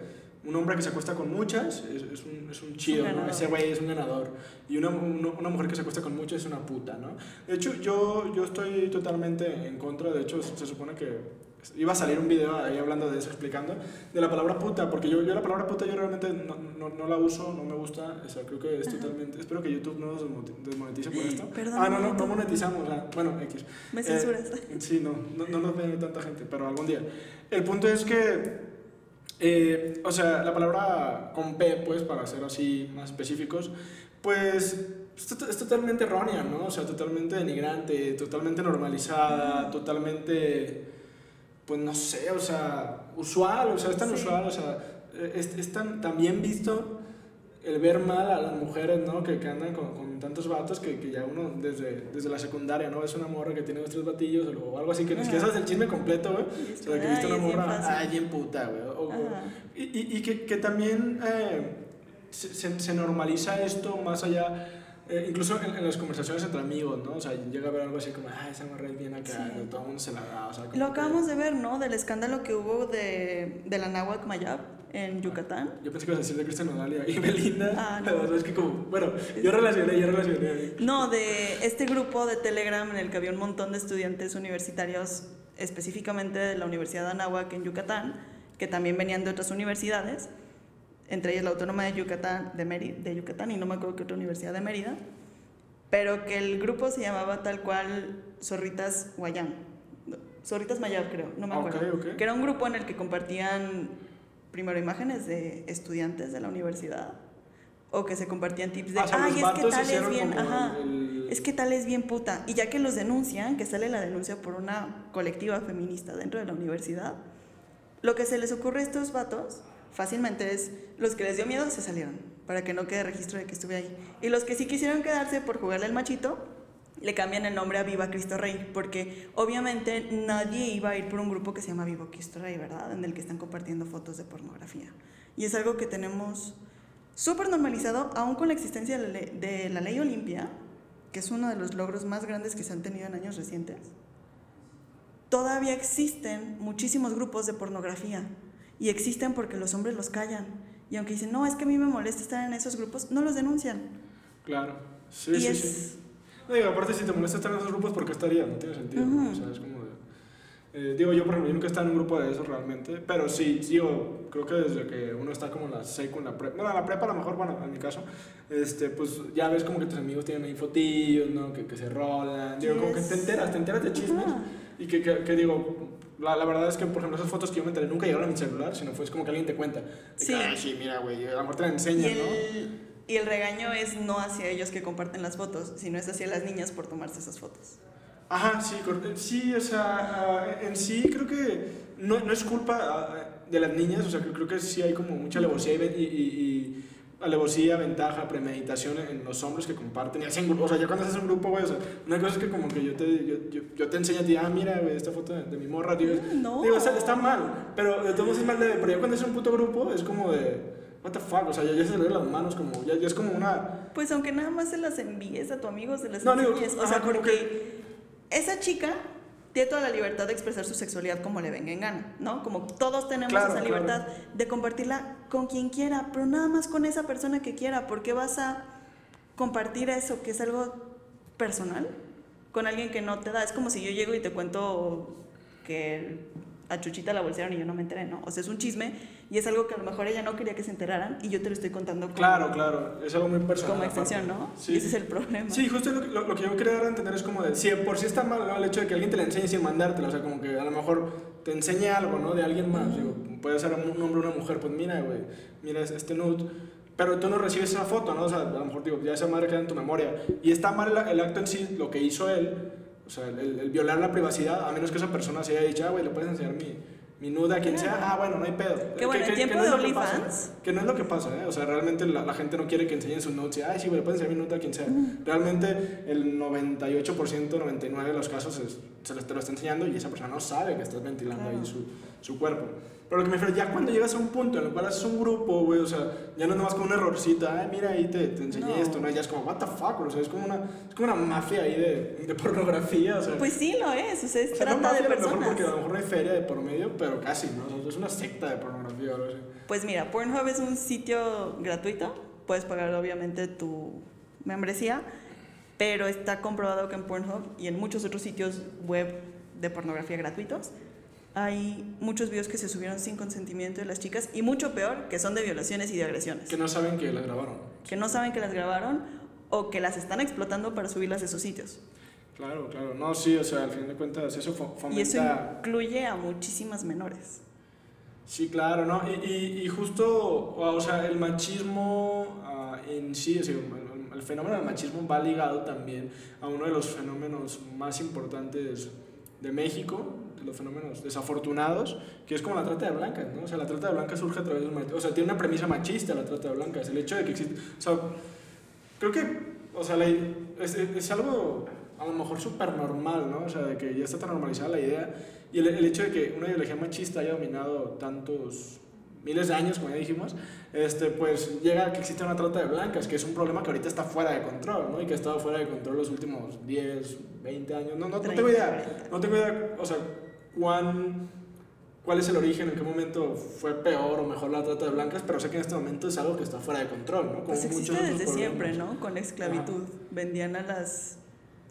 [SPEAKER 1] un hombre que se acuesta con muchas es, es un, es un chido, ¿no?
[SPEAKER 2] ganador.
[SPEAKER 1] Ese güey es un ganador. Y una, una, una mujer que se acuesta con muchas es una puta, ¿no? De hecho, yo, yo estoy totalmente en contra. De hecho, se supone que iba a salir un video ahí hablando de eso, explicando de la palabra puta, porque yo, yo la palabra puta yo realmente no, no, no la uso, no me gusta. O sea, creo que es totalmente. Espero que YouTube no nos desmoneti- desmonetice por esto.
[SPEAKER 2] Perdón,
[SPEAKER 1] ah, no, no, no monetizamos. ah, bueno, X.
[SPEAKER 2] Me
[SPEAKER 1] Eh,
[SPEAKER 2] censuras.
[SPEAKER 1] Sí, no, no, no nos ve tanta gente, pero algún día. El punto es que, eh, o sea, la palabra con P, pues, para ser así más específicos, pues es, to- es totalmente errónea, ¿no? O sea, totalmente denigrante, totalmente normalizada, totalmente, pues no sé, o sea, usual, o sea, es tan
[SPEAKER 2] Sí.
[SPEAKER 1] usual, o sea, es, es tan, tan bien visto el ver mal a las mujeres, ¿no? Que, que andan con, con tantos vatos que, que ya uno desde, desde la secundaria, ¿no? Es una morra que tiene dos, tres batillos o algo así, que ni siquiera sabes el chisme completo, güey.
[SPEAKER 2] Es
[SPEAKER 1] O sea, que viste
[SPEAKER 2] "Ay,
[SPEAKER 1] una morra,
[SPEAKER 2] fácil".
[SPEAKER 1] ay, bien puta, güey. y, y, y que, que también eh, se, se, normaliza esto más allá, eh, incluso en, en las conversaciones entre amigos, ¿no? O sea, llega a ver algo así como, ay, esa morra es bien acá,
[SPEAKER 2] Sí.
[SPEAKER 1] todo el mundo se la da, o sea,
[SPEAKER 2] Lo
[SPEAKER 1] que-
[SPEAKER 2] acabamos de ver, ¿no? Del escándalo que hubo de, de la náhuatl Mayab en Yucatán.
[SPEAKER 1] Yo pensé que ibas a decir de Cristian Nodal y Belinda,
[SPEAKER 2] Ah, no.
[SPEAKER 1] pero es que como, bueno, yo relacioné, yo relacioné.
[SPEAKER 2] No, de este grupo de Telegram en el que había un montón de estudiantes universitarios, específicamente de la Universidad de Anáhuac en Yucatán, que también venían de otras universidades, entre ellas la Autónoma de Yucatán, de, Mérida, de Yucatán y no me acuerdo qué otra universidad de Mérida, pero que el grupo se llamaba tal cual Zorritas Guayán, Zorritas Mayab creo, no me
[SPEAKER 1] Ok,
[SPEAKER 2] acuerdo,
[SPEAKER 1] ok.
[SPEAKER 2] que era un grupo en el que compartían primero imágenes de estudiantes de la universidad o que se compartían tips de,
[SPEAKER 1] Ah, o sea,
[SPEAKER 2] ay, es que tal es bien, ajá,
[SPEAKER 1] el-
[SPEAKER 2] es que tal es bien puta. Y ya que los denuncian, que sale la denuncia por una colectiva feminista dentro de la universidad, lo que se les ocurre a estos vatos fácilmente es, los que les dio miedo se salieron, para que no quede registro de que estuve ahí. Y los que sí quisieron quedarse por jugarle al machito, le cambian el nombre a Viva Cristo Rey, porque obviamente nadie iba a ir por un grupo que se llama Viva Cristo Rey, ¿verdad? En el que están compartiendo fotos de pornografía. Y es algo que tenemos súper normalizado, aún con la existencia de la, ley, de la ley Olimpia, que es uno de los logros más grandes que se han tenido en años recientes. Todavía existen muchísimos grupos de pornografía y existen porque los hombres los callan. Y aunque dicen, no, es que a mí me molesta estar en esos grupos, no los denuncian.
[SPEAKER 1] Claro, sí,
[SPEAKER 2] y
[SPEAKER 1] sí,
[SPEAKER 2] es,
[SPEAKER 1] sí. No, digo, aparte si te molesta estar en esos grupos, ¿por qué estaría? No tiene sentido, ¿no?
[SPEAKER 2] Ujú.
[SPEAKER 1] O sea, es como de... eh, digo, yo por ejemplo, yo nunca he estado en un grupo de eso realmente, pero sí, digo, creo que desde que uno está como en la seco, en la prepa, bueno, en la prepa a lo mejor, bueno, en mi caso, este, pues ya ves como que tus amigos tienen ahí fotillos, ¿no? Que, que se rolan, digo, como que te
[SPEAKER 2] Yes.
[SPEAKER 1] enteras, te enteras de chismes,
[SPEAKER 2] Ajá.
[SPEAKER 1] y que, que, que digo, la, la verdad es que, por ejemplo, esas fotos que yo me enteré nunca llegaron a mi celular, sino fue es como que alguien te cuenta. De que,
[SPEAKER 2] Sí.
[SPEAKER 1] "Ay, sí, mira, güey, a lo mejor te la
[SPEAKER 2] Y
[SPEAKER 1] enseñan, ¿no?
[SPEAKER 2] Y el regaño es no hacia ellos que comparten las fotos, sino es hacia las niñas por tomarse esas fotos.
[SPEAKER 1] Ajá, sí, cor- sí, o sea, ah, en sí creo que no, no es culpa ah, de las niñas, o sea, creo, que sí hay como mucha alevosía y, y, y- alevosía, ventaja, premeditación en los hombres que comparten y hacen, o sea, ya cuando haces un grupo, güey, o sea, una cosa es que como que yo te, yo, yo, yo te enseño a ti, ah, mira, güey, esta foto de, de mi morra,
[SPEAKER 2] Mm, no.
[SPEAKER 1] digo, o sea, está mal, pero de todos modos es mal de, pero ya cuando es un puto grupo es como de, what the fuck, o sea, ya, ya se le las manos, como, ya, ya es como una...
[SPEAKER 2] Pues aunque nada más se las envíes a tu amigo, se las
[SPEAKER 1] No, digo,
[SPEAKER 2] enseñes. O sea, porque esa chica tiene toda la libertad de expresar su sexualidad como le venga en gana, ¿no? Como todos tenemos
[SPEAKER 1] Claro,
[SPEAKER 2] esa
[SPEAKER 1] claro.
[SPEAKER 2] libertad de compartirla con quien quiera, pero nada más con esa persona que quiera. ¿Por qué vas a compartir eso, que es algo personal, con alguien que no te da? Es como si yo llego y te cuento que a Chuchita la bolsearon y yo no me enteré, ¿no? O sea, es un chisme y es algo que a lo mejor ella no quería que se enteraran y yo te lo estoy contando como,
[SPEAKER 1] Claro, claro, es algo muy personal.
[SPEAKER 2] como extensión, ¿no?
[SPEAKER 1] Sí.
[SPEAKER 2] Y ese es el problema.
[SPEAKER 1] Sí, justo lo, que- lo, lo que yo quería dar a entender es como de, si por sí está mal ¿no? el hecho de que alguien te la enseñe sin mandártela, o sea, como que a lo mejor te enseñe algo, ¿no? De alguien más, digo, puede ser un hombre o una mujer, pues mira, güey, mira es- este nude, pero tú no recibes esa foto, ¿no? O sea, a lo mejor digo, ya esa madre queda en tu memoria, y está mal el, el acto en sí, lo que hizo él, o sea, el, el violar la privacidad, a menos que esa persona se haya dicho, ah, güey, le puedes enseñar mi, mi nude a quien sea, ah, bueno, no hay pedo.
[SPEAKER 2] Qué bueno, en tiempo
[SPEAKER 1] no es
[SPEAKER 2] de
[SPEAKER 1] lo que pasa,
[SPEAKER 2] OnlyFans.
[SPEAKER 1] que no es lo que pasa, ¿eh? O sea, realmente la, la gente no quiere que enseñen sus notes. y, Ay, sí, güey, pueden enseñar mi nota a quien sea. Realmente el 98%, 99% de los casos es- se les te lo está enseñando y esa persona no sabe que estás ventilando
[SPEAKER 2] Claro.
[SPEAKER 1] ahí su, su cuerpo. Pero lo que me refiero, ya cuando llegas a un punto en el cual haces un grupo, güey, o sea, ya no es nomás como un errorcito, ay, mira, ahí te, te enseñé
[SPEAKER 2] No.
[SPEAKER 1] esto, ¿no? Ya es como, what the fuck, o sea, es como una, es como una mafia ahí de, de pornografía, o sea.
[SPEAKER 2] Pues sí lo es, o sea, es
[SPEAKER 1] o sea, no
[SPEAKER 2] trata de
[SPEAKER 1] mafia a lo mejor
[SPEAKER 2] personas.
[SPEAKER 1] porque a lo mejor no hay feria de por medio, pero casi, ¿no? Es una secta de pornografía o algo así.
[SPEAKER 2] Pues mira, Pornhub es un sitio gratuito, puedes pagar obviamente tu membresía, pero está comprobado que en Pornhub y en muchos otros sitios web de pornografía gratuitos hay muchos videos que se subieron sin consentimiento de las chicas y mucho peor, que son de violaciones y de agresiones,
[SPEAKER 1] Que no saben que la grabaron.
[SPEAKER 2] que no saben que las grabaron o que las están explotando para subirlas a esos sitios.
[SPEAKER 1] Claro, claro. No, sí, o sea, al fin de cuentas eso fo-
[SPEAKER 2] Y eso
[SPEAKER 1] fomenta...
[SPEAKER 2] incluye a muchísimas menores.
[SPEAKER 1] Sí, claro, ¿no? Y, y, y justo, o sea, el machismo ah, en sí, o sea, el, el fenómeno del machismo va ligado también a uno de los fenómenos más importantes de México, de los fenómenos desafortunados, que es como la trata de blancas, ¿no? O sea, la trata de blancas surge a través de un mach- O sea, tiene una premisa machista la trata de blancas, el hecho de que existe... O sea, creo que, o sea, la- es, es algo a lo mejor súper normal, ¿no? O sea, de que ya está tan normalizada la idea y el, el hecho de que una ideología machista haya dominado tantos miles de años, como ya dijimos, este, pues llega a que existe una trata de blancas, que es un problema que ahorita está fuera de control, ¿no? Y que ha estado fuera de control los últimos 10, 20 años, no, no, no tengo
[SPEAKER 2] 30,
[SPEAKER 1] idea,
[SPEAKER 2] 40.
[SPEAKER 1] no tengo idea, o sea, cuán, cuál es el origen, en qué momento fue peor o mejor la trata de blancas, pero sé que en este momento es algo que está fuera de control, ¿no? Como
[SPEAKER 2] Pues existe
[SPEAKER 1] muchos
[SPEAKER 2] desde siempre. ¿no? Con la esclavitud. Vendían a las.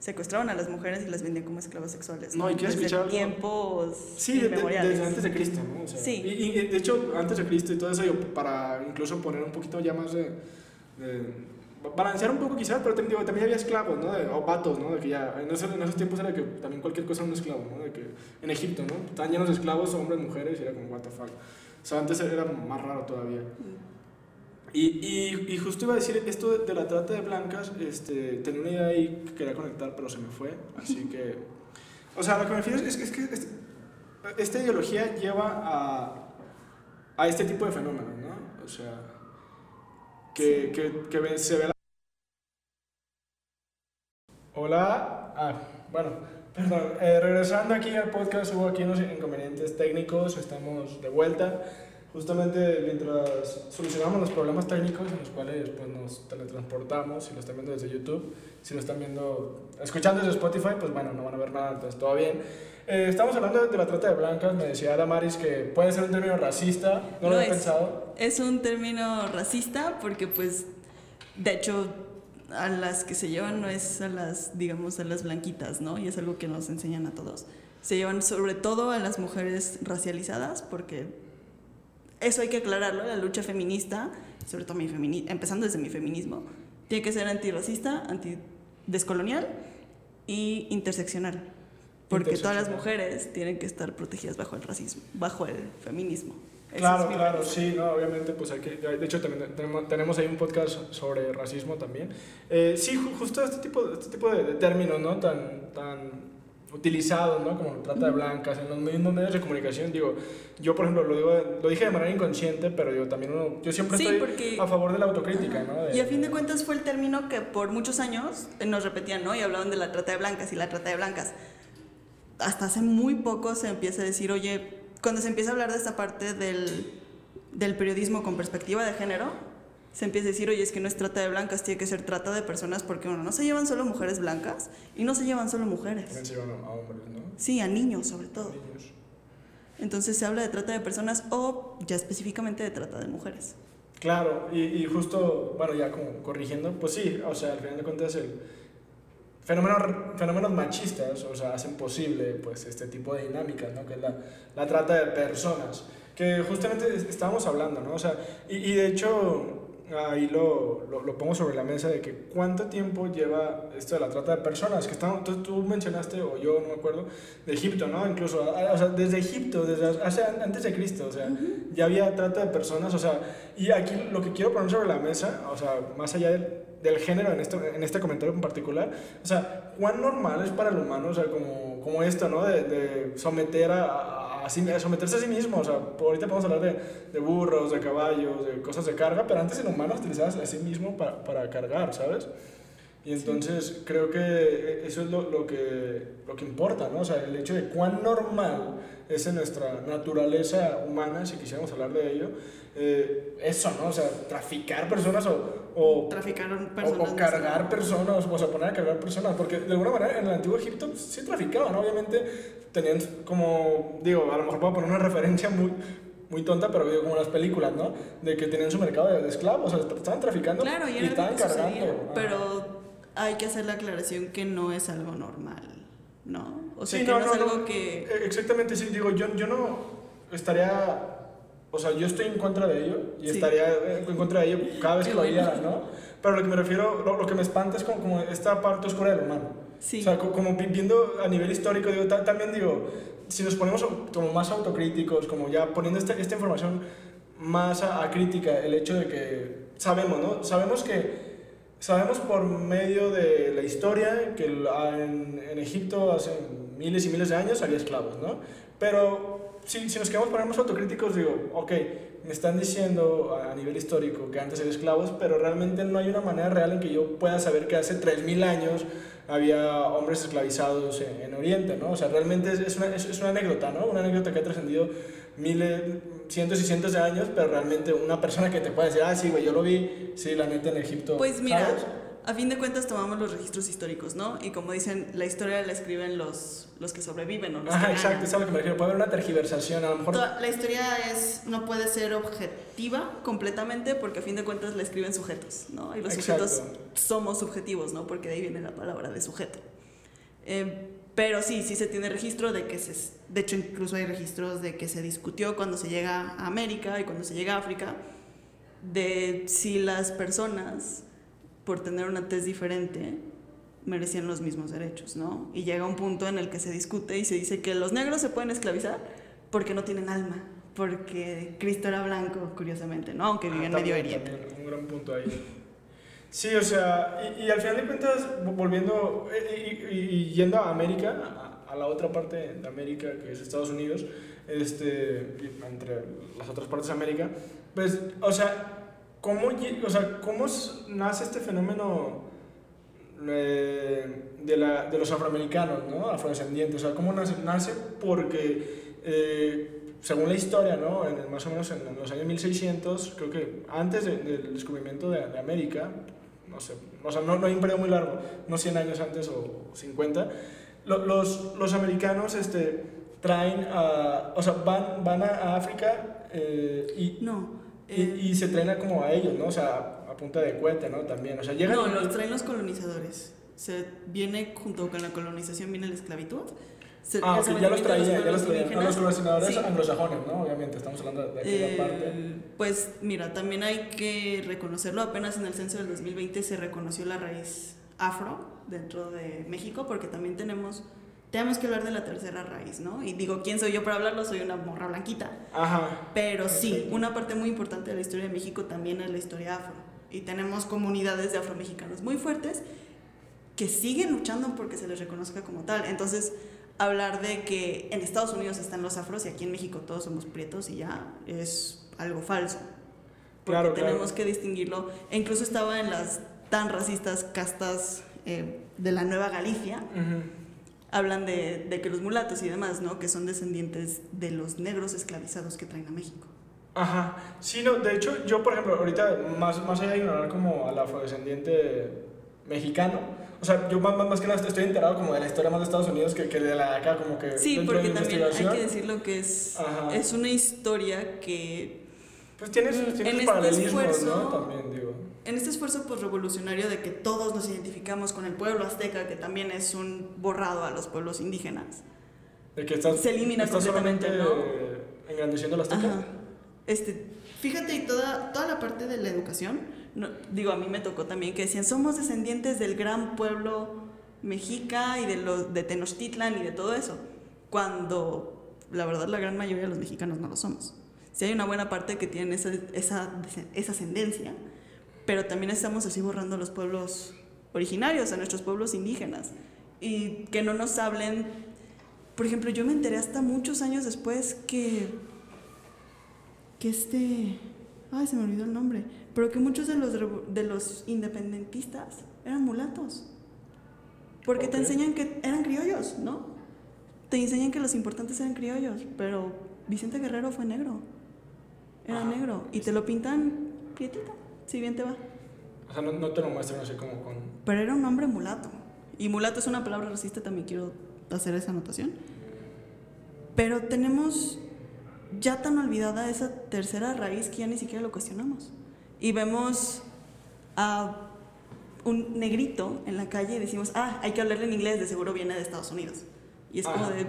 [SPEAKER 2] Secuestraban a las mujeres y las vendían como esclavas sexuales.
[SPEAKER 1] No, ¿y quieres
[SPEAKER 2] Desde
[SPEAKER 1] escuchar
[SPEAKER 2] tiempos
[SPEAKER 1] Sí, de- desde antes de Cristo, ¿no? O sea,
[SPEAKER 2] Sí.
[SPEAKER 1] Y, y, de hecho, antes de Cristo y todo eso, yo, para incluso poner un poquito ya más de, de balancear un poco quizás, pero también, digo, también había esclavos, ¿no? De- o vatos, ¿no? De que ya, en esos, en esos tiempos era que también cualquier cosa era un esclavo, ¿no? De que en Egipto, ¿no? Estaban llenos de esclavos, hombres, mujeres, y era como, what the fuck. O sea, antes era más raro todavía. Y, y, y justo iba a decir esto de, de la trata de blancas, este, tenía una idea ahí que quería conectar, pero se me fue, así [laughs] que... O sea, lo que me refiero es, es que este- esta ideología lleva a, a este tipo de fenómenos, ¿no? O sea, que, que, que ve- se ve la... Hola, ah, bueno, perdón, eh, regresando aquí al podcast hubo aquí unos inconvenientes técnicos, estamos de vuelta. Justamente mientras solucionamos los problemas técnicos en los cuales pues, nos teletransportamos, si lo están viendo desde YouTube, si lo están viendo, escuchando desde Spotify, pues bueno, no van a ver nada, entonces todo bien. Eh, estamos hablando de la trata de blancas, me decía Damaris que puede ser un término racista, no lo
[SPEAKER 2] Lo es.
[SPEAKER 1] pensado.
[SPEAKER 2] Es un término racista porque, pues, de hecho, a las que se llevan no es a las, digamos, a las blanquitas, ¿no? Y es algo que nos enseñan a todos. Se llevan sobre todo a las mujeres racializadas porque eso hay que aclararlo, la lucha feminista, sobre todo mi femini empezando desde mi feminismo, tiene que ser antirracista, antidescolonial y interseccional. Porque todas las mujeres tienen que estar protegidas bajo el racismo, bajo el feminismo. Esa
[SPEAKER 1] Claro, claro, sí, no, obviamente, pues hay que, de hecho también tenemos, tenemos ahí un podcast sobre racismo también. Eh, sí, ju- justo este tipo, este tipo de, de términos, ¿no? Tan, tan utilizados, ¿no? Como trata de blancas, en los medios de comunicación, digo, yo por ejemplo lo, digo, lo dije de manera inconsciente, pero digo, también uno, yo siempre
[SPEAKER 2] Sí,
[SPEAKER 1] estoy
[SPEAKER 2] porque-
[SPEAKER 1] a favor de la autocrítica, ¿no? De-
[SPEAKER 2] Y a fin de cuentas fue el término que por muchos años nos repetían, ¿no? Y hablaban de la trata de blancas y la trata de blancas. Hasta hace muy poco se empieza a decir, oye, cuando se empieza a hablar de esta parte del, del periodismo con perspectiva de género, se empieza a decir, oye, es que no es trata de blancas, tiene que ser trata de personas porque, bueno, no se llevan solo mujeres blancas y no se llevan solo mujeres.
[SPEAKER 1] También se llevan a hombres, ¿no?
[SPEAKER 2] Sí, a niños sobre todo.
[SPEAKER 1] Niños.
[SPEAKER 2] Entonces se habla de trata de personas o ya específicamente de trata de mujeres.
[SPEAKER 1] Claro, y, y justo, bueno, ya como corrigiendo, pues sí, o sea, al final de cuentas el fenómenos, fenómenos machistas, o sea, hacen posible pues este tipo de dinámicas, ¿no? Que es la, la trata de personas, que justamente estábamos hablando, ¿no? O sea, y, y de hecho ahí lo, lo, lo, pongo sobre la mesa de que cuánto tiempo lleva esto de la trata de personas, que está, tú, tú, mencionaste, o yo no me acuerdo, de Egipto, ¿no? Incluso, o sea, desde Egipto, desde hace, antes de Cristo, o sea, uh -huh. ya había trata de personas, o sea, y aquí lo que quiero poner sobre la mesa, o sea, más allá del, del género en este, en este comentario en particular, o sea, cuán normal es para el humano, o sea, como, como esto, ¿no? De, de someter a, a a, sí, a someterse a sí mismo. O sea, ahorita podemos hablar de, de, burros, de caballos, de cosas de carga, pero antes en humanos utilizabas a sí mismo para, para cargar, ¿sabes? Y entonces sí. creo que eso es lo, lo, que, lo que importa, ¿no? O sea, el hecho de cuán normal es en nuestra naturaleza humana, si quisiéramos hablar de ello, eh, eso, ¿no? O sea, traficar personas o... o
[SPEAKER 2] traficar personas.
[SPEAKER 1] O, o cargar personas, o sea, poner a cargar personas, porque de alguna manera en el antiguo Egipto sí traficaban, obviamente tenían como, digo, a lo mejor puedo poner una referencia muy, muy tonta, pero digo, como las películas, ¿no? De que tenían su mercado de, esclavos, o sea, estaban traficando
[SPEAKER 2] claro, y,
[SPEAKER 1] y estaban cargando.
[SPEAKER 2] Sucedía, pero hay que hacer la aclaración que no es algo normal, ¿no? O sea,
[SPEAKER 1] sí,
[SPEAKER 2] que
[SPEAKER 1] no,
[SPEAKER 2] no,
[SPEAKER 1] no,
[SPEAKER 2] es algo
[SPEAKER 1] no.
[SPEAKER 2] que...
[SPEAKER 1] Exactamente, sí, digo, yo, yo no estaría... O sea, yo estoy en contra de ello y sí. estaría en contra de ello cada vez que lo oyera, ¿no? Pero lo que me refiero, lo, lo, que me espanta es como, como esta parte oscura del humano.
[SPEAKER 2] Sí.
[SPEAKER 1] O sea, como viendo a nivel histórico, digo, también digo, si nos ponemos como más autocríticos, como ya poniendo esta, esta información más a, a, crítica, el hecho de que sabemos, ¿no? Sabemos que, sabemos por medio de la historia que en, en Egipto hace miles y miles de años había esclavos, ¿no? Pero si, si nos queremos poner más autocríticos, digo, ok, me están diciendo a, nivel histórico que antes había esclavos, pero realmente no hay una manera real en que yo pueda saber que hace 3.000 años había hombres esclavizados en, en, Oriente, ¿no? O sea, realmente es, es, una, es, es, una, anécdota, ¿no? Una anécdota que ha trascendido miles, cientos y cientos de años, pero realmente una persona que te puede decir, ah, sí, güey, yo lo vi, sí, la neta en Egipto.
[SPEAKER 2] Pues mira, ¿sabes? A fin de cuentas tomamos los registros históricos, ¿no? Y como dicen, la historia la escriben los, los que sobreviven, ¿no? Los
[SPEAKER 1] Ajá,
[SPEAKER 2] que
[SPEAKER 1] exacto, es a lo que me refiero. Puede haber una tergiversación, a lo mejor.
[SPEAKER 2] La historia es, no puede ser objetiva completamente porque a fin de cuentas la escriben sujetos, ¿no? Y los
[SPEAKER 1] exacto.
[SPEAKER 2] sujetos somos subjetivos, ¿no? Porque de ahí viene la palabra de sujeto. Eh, pero sí, sí se tiene registro de que se, de hecho incluso hay registros de que se discutió cuando se llega a América y cuando se llega a África, de si las personas, por tener una tez diferente, merecían los mismos derechos, ¿no? Y llega un punto en el que se discute y se dice que los negros se pueden esclavizar porque no tienen alma, porque Cristo era blanco, curiosamente, ¿no? Aunque vivía
[SPEAKER 1] ah,
[SPEAKER 2] en
[SPEAKER 1] también,
[SPEAKER 2] Medio Oriente.
[SPEAKER 1] Un gran punto ahí. Sí, o sea, y, y, al final de cuentas, volviendo y, y, y yendo a América, a, a, la otra parte de América, que es Estados Unidos, este, entre las otras partes de América, pues, o sea, ¿cómo, o sea, ¿cómo nace este fenómeno eh, de, la, de los afroamericanos, ¿no? afrodescendientes? O sea, ¿cómo nace? Nace porque... Eh, según la historia, ¿no? En, más o menos en, en, los años 1600, creo que antes de, del descubrimiento de, de, América, no sé, o sea, no, no hay un periodo muy largo, no 100 años antes o 50, lo, los, los americanos este, traen a, o sea, van, van a África eh, y,
[SPEAKER 2] no,
[SPEAKER 1] y, y, se traen a como a ellos, ¿no? O sea, a punta de cohete, ¿no? También, o sea, llegan...
[SPEAKER 2] No, los traen los colonizadores. Se viene junto con la colonización, viene la esclavitud.
[SPEAKER 1] Se, ah, ok, ya los traía, ya los traía. A los colonizadores sí. anglosajones, ¿no? Obviamente, estamos hablando de aquella
[SPEAKER 2] eh,
[SPEAKER 1] parte.
[SPEAKER 2] Pues mira, también hay que reconocerlo. Apenas en el censo del 2020 se reconoció la raíz afro dentro de México, porque también tenemos tenemos que hablar de la tercera raíz, ¿no? Y digo, ¿quién soy yo para hablarlo? Soy una morra blanquita.
[SPEAKER 1] Ajá.
[SPEAKER 2] Pero sí, una parte muy importante de la historia de México también es la historia afro. Y tenemos comunidades de afromexicanos muy fuertes que siguen luchando porque se les reconozca como tal. Entonces, hablar de que en Estados Unidos están los afros y aquí en México todos somos prietos y ya es algo falso. Porque
[SPEAKER 1] claro,
[SPEAKER 2] tenemos
[SPEAKER 1] claro.
[SPEAKER 2] que distinguirlo. E incluso estaba en las tan racistas castas eh, de la Nueva Galicia.
[SPEAKER 1] Uh -huh.
[SPEAKER 2] Hablan de, de, que los mulatos y demás, ¿no? Que son descendientes de los negros esclavizados que traen a México.
[SPEAKER 1] Ajá, sí, no, de hecho, yo, por ejemplo, ahorita, más, más allá de ignorar como al afrodescendiente mexicano, o sea, yo más, más, que nada estoy enterado como de la historia más de Estados Unidos que, que de la de acá, como que...
[SPEAKER 2] Sí, porque también hay que decirlo que es, es una historia que...
[SPEAKER 1] Pues tienes, mm, tienes este paralelismos, ¿no? También, digo.
[SPEAKER 2] En este esfuerzo revolucionario de que todos nos identificamos con el pueblo azteca, que también es un borrado a los pueblos indígenas.
[SPEAKER 1] De que estás,
[SPEAKER 2] se elimina completamente, ¿no?
[SPEAKER 1] engrandeciendo la azteca.
[SPEAKER 2] Este, fíjate, y toda, toda la parte de la educación, no, digo, a mí me tocó también que decían, somos descendientes del gran pueblo mexica y de, los, de Tenochtitlan y de todo eso, cuando la verdad la gran mayoría de los mexicanos no lo somos. Sí hay una buena parte que tienen esa, esa, esa ascendencia, pero también estamos así borrando a los pueblos originarios, a nuestros pueblos indígenas, y que no nos hablen, por ejemplo, yo me enteré hasta muchos años después que que este, ay, se me olvidó el nombre, pero que muchos de los, de los independentistas eran mulatos. Porque te enseñan que eran criollos, ¿no? Te enseñan que los importantes eran criollos, pero Vicente Guerrero fue negro. Era negro. Y te lo pintan prietito, si bien te va.
[SPEAKER 1] O sea, no, no, te lo muestran así como con...
[SPEAKER 2] Pero era un hombre mulato. Y mulato es una palabra racista, también quiero hacer esa anotación. Pero tenemos ya tan olvidada esa tercera raíz que ya ni siquiera lo cuestionamos. Y vemos a un negrito en la calle y decimos, ah, hay que hablarle en inglés, de seguro viene de Estados Unidos. Y es como de,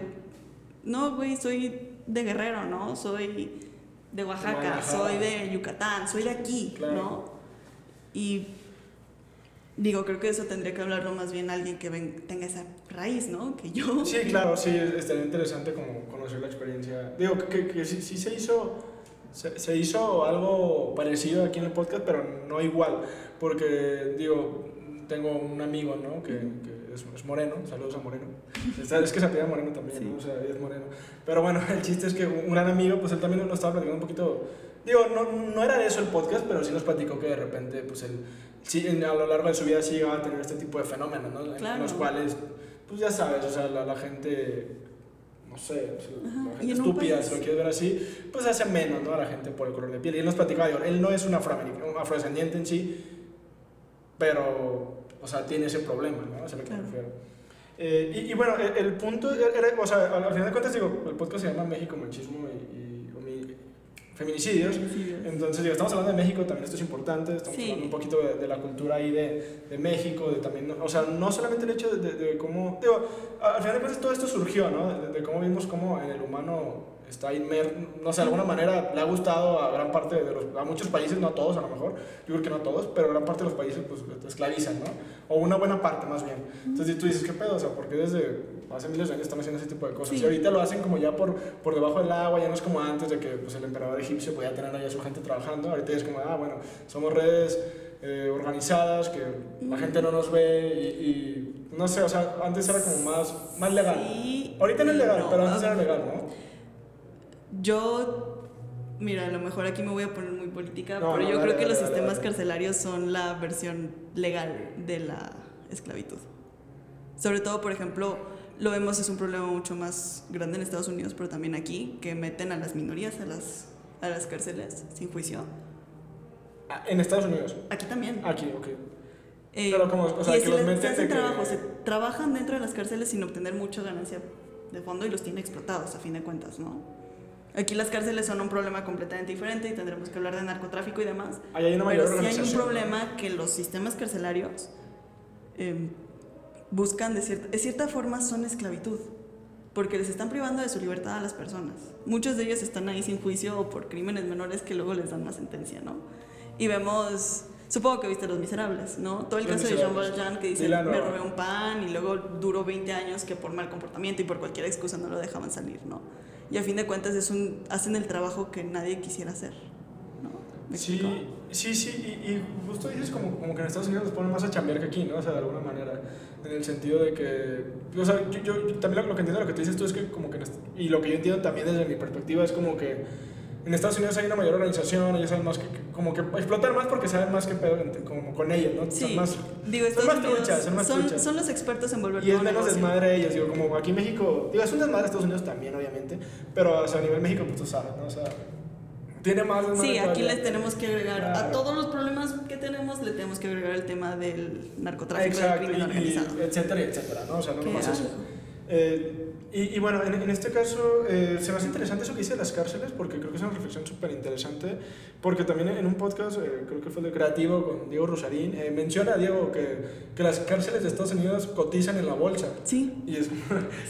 [SPEAKER 2] no, güey, soy de Guerrero, ¿no? Soy de Oaxaca, soy de Yucatán, soy de aquí, ¿no? Y Digo, creo que eso tendría que hablarlo más bien alguien que tenga esa raíz, ¿no? Que yo.
[SPEAKER 1] Sí, claro, sí, estaría interesante como conocer la experiencia. Digo, que, que, sí, sí, se hizo. Se, hizo algo parecido aquí en el podcast, pero no igual. Porque, digo, tengo un amigo, ¿no? Que, que es, moreno, saludos a Moreno. Es, que se apellida Moreno también, ¿no? O sea, es moreno. Pero bueno, el chiste es que un gran amigo, pues él también nos estaba platicando un poquito. Digo, no, no era de eso el podcast, pero sí nos platicó que de repente, pues él sí, a lo largo de su vida sí va a tener este tipo de fenómenos, ¿no? En los cuales, pues ya sabes, o sea, la, gente, no sé, la gente estúpida, si lo quieres ver así, pues hace menos, ¿no? A la gente por el color de piel. Y él nos platicaba, él no es un, un afrodescendiente en sí, pero, o sea, tiene ese problema, ¿no? A lo que me refiero. Eh, y, bueno, el, punto era, o sea, al, final de cuentas, digo, el podcast se llama México, Machismo y feminicidios. Entonces, digo, estamos hablando de México, también esto es importante, estamos hablando un poquito de, la cultura ahí de, de, México, de también, o sea, no solamente el hecho de, de, cómo, digo, al final de cuentas todo esto surgió, ¿no? De, cómo vimos cómo en el humano está inmer, no sé, de alguna manera le ha gustado a gran parte de los, a muchos países, no a todos a lo mejor, yo creo que no a todos, pero gran parte de los países pues te esclavizan, ¿no? O una buena parte más bien. Entonces tú dices, ¿qué pedo? O sea, porque desde hace miles de años están haciendo ese tipo de cosas. Y ahorita lo hacen como ya por, por debajo del agua, ya no es como antes de que pues, el emperador egipcio podía tener ahí a su gente trabajando. Ahorita es como, ah, bueno, somos redes eh, organizadas, que la gente no nos ve y, no sé, o sea, antes era como más, más legal. ahorita no es legal, pero antes era legal, ¿no?
[SPEAKER 2] Yo Mira, a lo mejor aquí me voy a poner muy política, pero yo creo que los sistemas carcelarios son la versión legal de la esclavitud. Sobre todo, por ejemplo, lo vemos es un problema mucho más grande en Estados Unidos, pero también aquí, que meten a las minorías a las, a las cárceles sin juicio.
[SPEAKER 1] Ah, ¿En Estados Unidos?
[SPEAKER 2] Aquí también.
[SPEAKER 1] Aquí, ok. Eh, pero como, o sea, que los
[SPEAKER 2] meten se hacen trabajo, se trabajan dentro de las cárceles sin obtener mucha ganancia de fondo y los tienen explotados, a fin de cuentas, ¿no? Aquí las cárceles son un problema completamente diferente y tendremos que hablar de narcotráfico y demás.
[SPEAKER 1] Ahí hay una mayor
[SPEAKER 2] pero sí hay un problema que los sistemas carcelarios eh, buscan de cierta, de cierta forma son esclavitud, porque les están privando de su libertad a las personas. Muchos de ellos están ahí sin juicio o por crímenes menores que luego les dan más sentencia, ¿no? Y vemos, supongo que viste Los Miserables, ¿no? Todo el caso de Jean Valjean que dice, me robé un pan y luego duró 20 años que por mal comportamiento y por cualquier excusa no lo dejaban salir, ¿no? Y a fin de cuentas es un, hacen el trabajo que nadie quisiera hacer.
[SPEAKER 1] Sí, sí, sí, y, y, justo dices como, como que en Estados Unidos nos ponen más a chambear que aquí, ¿no? O sea, de alguna manera, en el sentido de que, o sea, yo, yo también lo, que entiendo de lo que tú dices tú es que como que, y lo que yo entiendo también desde mi perspectiva es como que en Estados Unidos hay una mayor organización, ellos saben más que, como que explotan más porque saben más que pedo como con ellos, ¿no?
[SPEAKER 2] Sí,
[SPEAKER 1] son más,
[SPEAKER 2] digo,
[SPEAKER 1] son más truchas, son más
[SPEAKER 2] son,
[SPEAKER 1] truchas.
[SPEAKER 2] Son los expertos en volver
[SPEAKER 1] Y es menos desmadre ellos, digo, como aquí en México, digo, es un desmadre Estados Unidos también, obviamente, pero o sea, a nivel México, pues tú sabes, ¿no? O sea, tiene más de
[SPEAKER 2] Sí, aquí les tenemos que agregar, a todos los problemas que tenemos, le tenemos que agregar el tema del narcotráfico del crimen
[SPEAKER 1] y-
[SPEAKER 2] organizado.
[SPEAKER 1] y etcétera, etcétera, ¿no? O sea, no nomás eso. Eh, y, y bueno, en, en este caso eh, se me hace interesante eso que dice de las cárceles, porque creo que es una reflexión súper interesante, porque también en un podcast, eh, creo que fue de Creativo con Diego Rosarín, eh, menciona Diego que, que las cárceles de Estados Unidos cotizan en la bolsa.
[SPEAKER 2] Sí,
[SPEAKER 1] Y, es,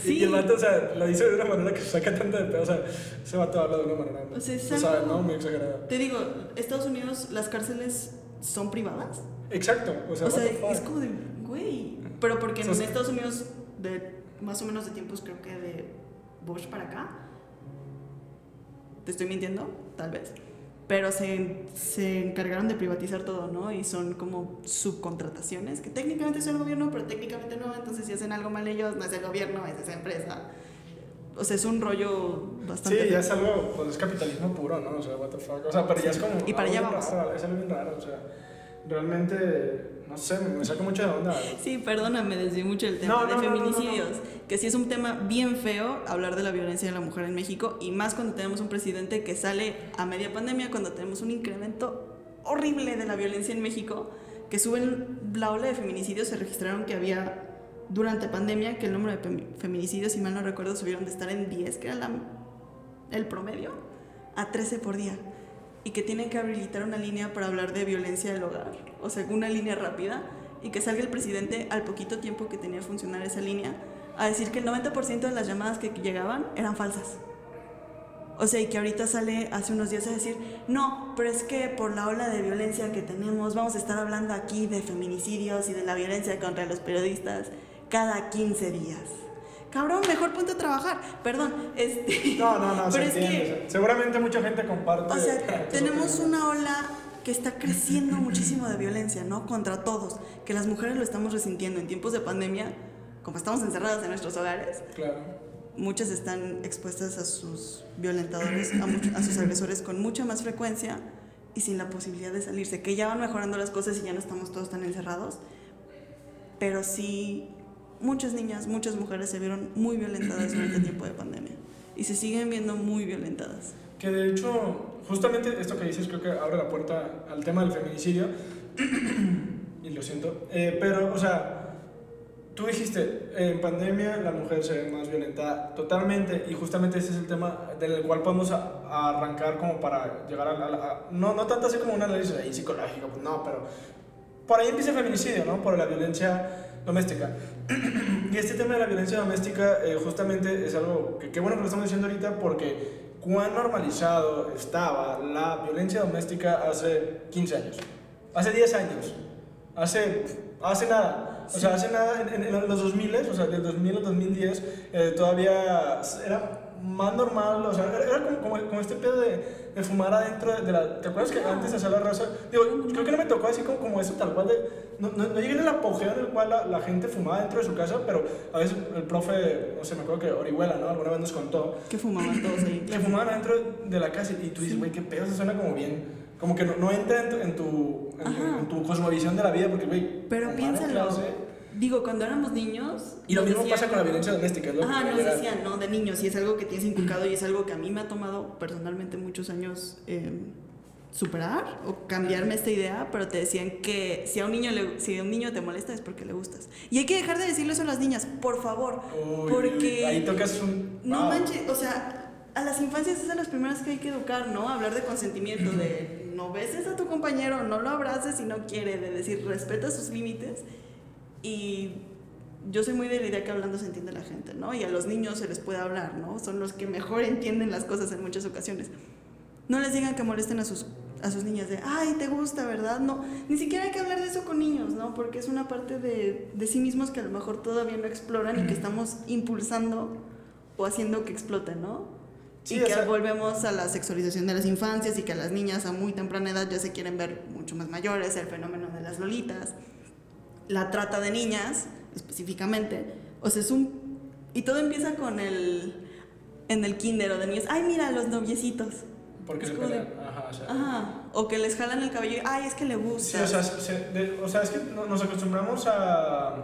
[SPEAKER 2] Sí.
[SPEAKER 1] y el vato, o sea, lo dice de una manera que saca tanto de pedo, o sea, ese vato habla de una manera,
[SPEAKER 2] O sea,
[SPEAKER 1] sabes,
[SPEAKER 2] algo-
[SPEAKER 1] ¿no? Muy exagerada.
[SPEAKER 2] te digo, Estados Unidos, las cárceles son privadas.
[SPEAKER 1] Exacto, o sea,
[SPEAKER 2] O sea, es como de, güey. Pero porque en
[SPEAKER 1] O sea,
[SPEAKER 2] Estados Unidos, de más o menos de tiempos, creo que de Bush para acá, te estoy mintiendo, tal vez. Pero se, se encargaron de privatizar todo, ¿no? Y son como subcontrataciones, que técnicamente son el gobierno, pero técnicamente no. Entonces, si hacen algo mal ellos, no es el gobierno, es esa empresa. O sea, es un rollo bastante.
[SPEAKER 1] Sí, ya es algo, pues es capitalismo puro, ¿no? O sea, what the fuck. O sea, pero ya es como.
[SPEAKER 2] Y para
[SPEAKER 1] algo
[SPEAKER 2] allá vamos.
[SPEAKER 1] raro, es algo bien raro, o sea, realmente, no sé, me, saca mucho de onda.
[SPEAKER 2] Sí, perdóname, desvié mucho el tema
[SPEAKER 1] No,
[SPEAKER 2] de
[SPEAKER 1] no, no,
[SPEAKER 2] feminicidios, que sí es un tema bien feo hablar de la violencia de la mujer en México y más cuando tenemos un presidente que sale a media pandemia, cuando tenemos un incremento horrible de la violencia en México, que suben la ola de feminicidios, se registraron que había durante pandemia que el número de fem- feminicidios, si mal no recuerdo, subieron de estar en 10, que era la- el promedio, a 13 por día. Y que tienen que habilitar una línea para hablar de violencia del hogar, o sea, una línea rápida, y que salga el presidente al poquito tiempo que tenía funcionar esa línea a decir que el 90% de las llamadas que llegaban eran falsas. O sea, y que ahorita sale hace unos días a decir, no, pero es que por la ola de violencia que tenemos, vamos a estar hablando aquí de feminicidios y de la violencia contra los periodistas cada 15 días. Cabrón, mejor ponte a trabajar. Perdón, este. [laughs]
[SPEAKER 1] No, no, no, [laughs] se
[SPEAKER 2] pero es
[SPEAKER 1] entiende.
[SPEAKER 2] que,
[SPEAKER 1] seguramente mucha gente comparte.
[SPEAKER 2] o sea, tenemos una ola que está creciendo muchísimo de violencia, ¿no? Contra todos. Que las mujeres lo estamos resintiendo en tiempos de pandemia, como estamos encerradas en nuestros hogares,
[SPEAKER 1] Claro.
[SPEAKER 2] muchas están expuestas a sus violentadores, a, a sus agresores con mucha más frecuencia y sin la posibilidad de salirse, que ya van mejorando las cosas y ya no estamos todos tan encerrados, pero sí muchas niñas, muchas mujeres se vieron muy violentadas durante el tiempo de pandemia y se siguen viendo muy violentadas.
[SPEAKER 1] Que de hecho, justamente esto que dices creo que abre la puerta al tema del feminicidio. [clears throat] y lo siento. Eh, pero, o sea, tú dijiste, en pandemia la mujer se ve más violentada totalmente. Y justamente ese es el tema del cual podemos a- a arrancar como para llegar a... la- no, no tanto así como un análisis ahí psicológico, pues no, pero... Por ahí empieza el feminicidio, ¿no? Por la violencia doméstica. [clears throat] y este tema de la violencia doméstica eh, justamente es algo que qué bueno que lo estamos diciendo ahorita porque cuán normalizado estaba la violencia doméstica hace 15 años, hace 10 años, hace, hace nada. O sea, hace nada, en, en- en los 2000, o sea, del 2000 al 2010, eh, todavía era más normal, o sea, era, como, como, como este pedo de, de fumar adentro de, de la... ¿Te acuerdas que antes hacía la raza? Digo, creo que no me tocó así como, como eso tal cual de... No, no, no llegué en el apogeo en el cual la, la gente fumaba dentro de su casa, pero a veces el profe, no sé, me acuerdo que Orihuela, ¿no? Alguna vez nos contó
[SPEAKER 2] Que fumaban todos ahí.
[SPEAKER 1] le fumaban adentro de la casa y tú dices, güey, qué pedo, eso suena como bien. Como que no, no entra en tu, en, tu, en, en tu cosmovisión de la vida, porque, güey,
[SPEAKER 2] Pero piénsalo.
[SPEAKER 1] clase-
[SPEAKER 2] Digo, cuando éramos niños.
[SPEAKER 1] Y lo mismo
[SPEAKER 2] decían-
[SPEAKER 1] pasa con la violencia doméstica, lo
[SPEAKER 2] Ajá, nos decían, ¿no? De niños, y es algo que tienes inculcado y es algo que a mí me ha tomado personalmente muchos años eh, superar o cambiarme esta idea, pero te decían que si a un niño le, si a un niño te molesta es porque le gustas. Y hay que dejar de decirle eso a las niñas, por favor,
[SPEAKER 1] Uy,
[SPEAKER 2] porque
[SPEAKER 1] Ahí tocas un...
[SPEAKER 2] no
[SPEAKER 1] wow.
[SPEAKER 2] manches, o sea, a las infancias es a las primeras que hay que educar, ¿no? Hablar de consentimiento, de no beses a tu compañero, no lo abraces si no quiere, de decir respeta sus límites. Y yo soy muy de la idea que hablando se entiende la gente, ¿no? Y a los niños se les puede hablar, ¿no? Son los que mejor entienden las cosas en muchas ocasiones. No les digan que molesten a sus, a sus niñas de, ay, te gusta, ¿verdad? No, ni siquiera hay que hablar de eso con niños, ¿no? Porque es una parte de, de sí mismos que a lo mejor todavía no exploran y que estamos impulsando o haciendo que exploten, ¿no?
[SPEAKER 1] Sí,
[SPEAKER 2] y que
[SPEAKER 1] sea-
[SPEAKER 2] volvemos a la sexualización de las infancias y que a las niñas a muy temprana edad ya se quieren ver mucho más mayores, el fenómeno de las lolitas, la trata de niñas específicamente. O sea, es un... Y todo empieza con el... En el kinder o de niños, ay, mira, los noviecitos.
[SPEAKER 1] Porque
[SPEAKER 2] Es
[SPEAKER 1] se
[SPEAKER 2] como de-
[SPEAKER 1] pelean. Ajá, o sea...
[SPEAKER 2] Ajá. O que les jalan el cabello y, ay, es que le
[SPEAKER 1] Sí,
[SPEAKER 2] gusta.
[SPEAKER 1] o sea, se- de- o sea, es que no- nos acostumbramos a,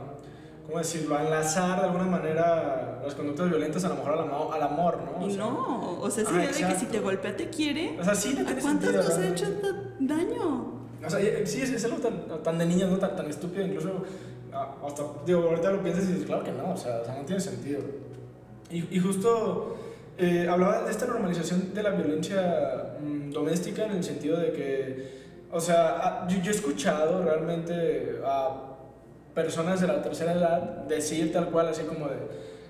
[SPEAKER 1] ¿cómo decirlo? A enlazar de alguna manera las conductas violentas a lo mejor al, amor, al amor ¿no?
[SPEAKER 2] O y no, o sea, idea de que si te golpea te quiere.
[SPEAKER 1] O sea, sí,
[SPEAKER 2] ¿A cuántos nos ha hecho daño?
[SPEAKER 1] O sea, sí, es, algo tan, tan de niños, ¿no? Tan, tan estúpido, incluso ah, hasta, digo, ahorita lo piensas y dices, claro que no, o sea, o sea no tiene sentido. Y, y justo eh, hablaba de esta normalización de la violencia mm, doméstica en el sentido de que, o sea, ah, yo, yo, he escuchado realmente a personas de la tercera edad decir tal cual, así como de,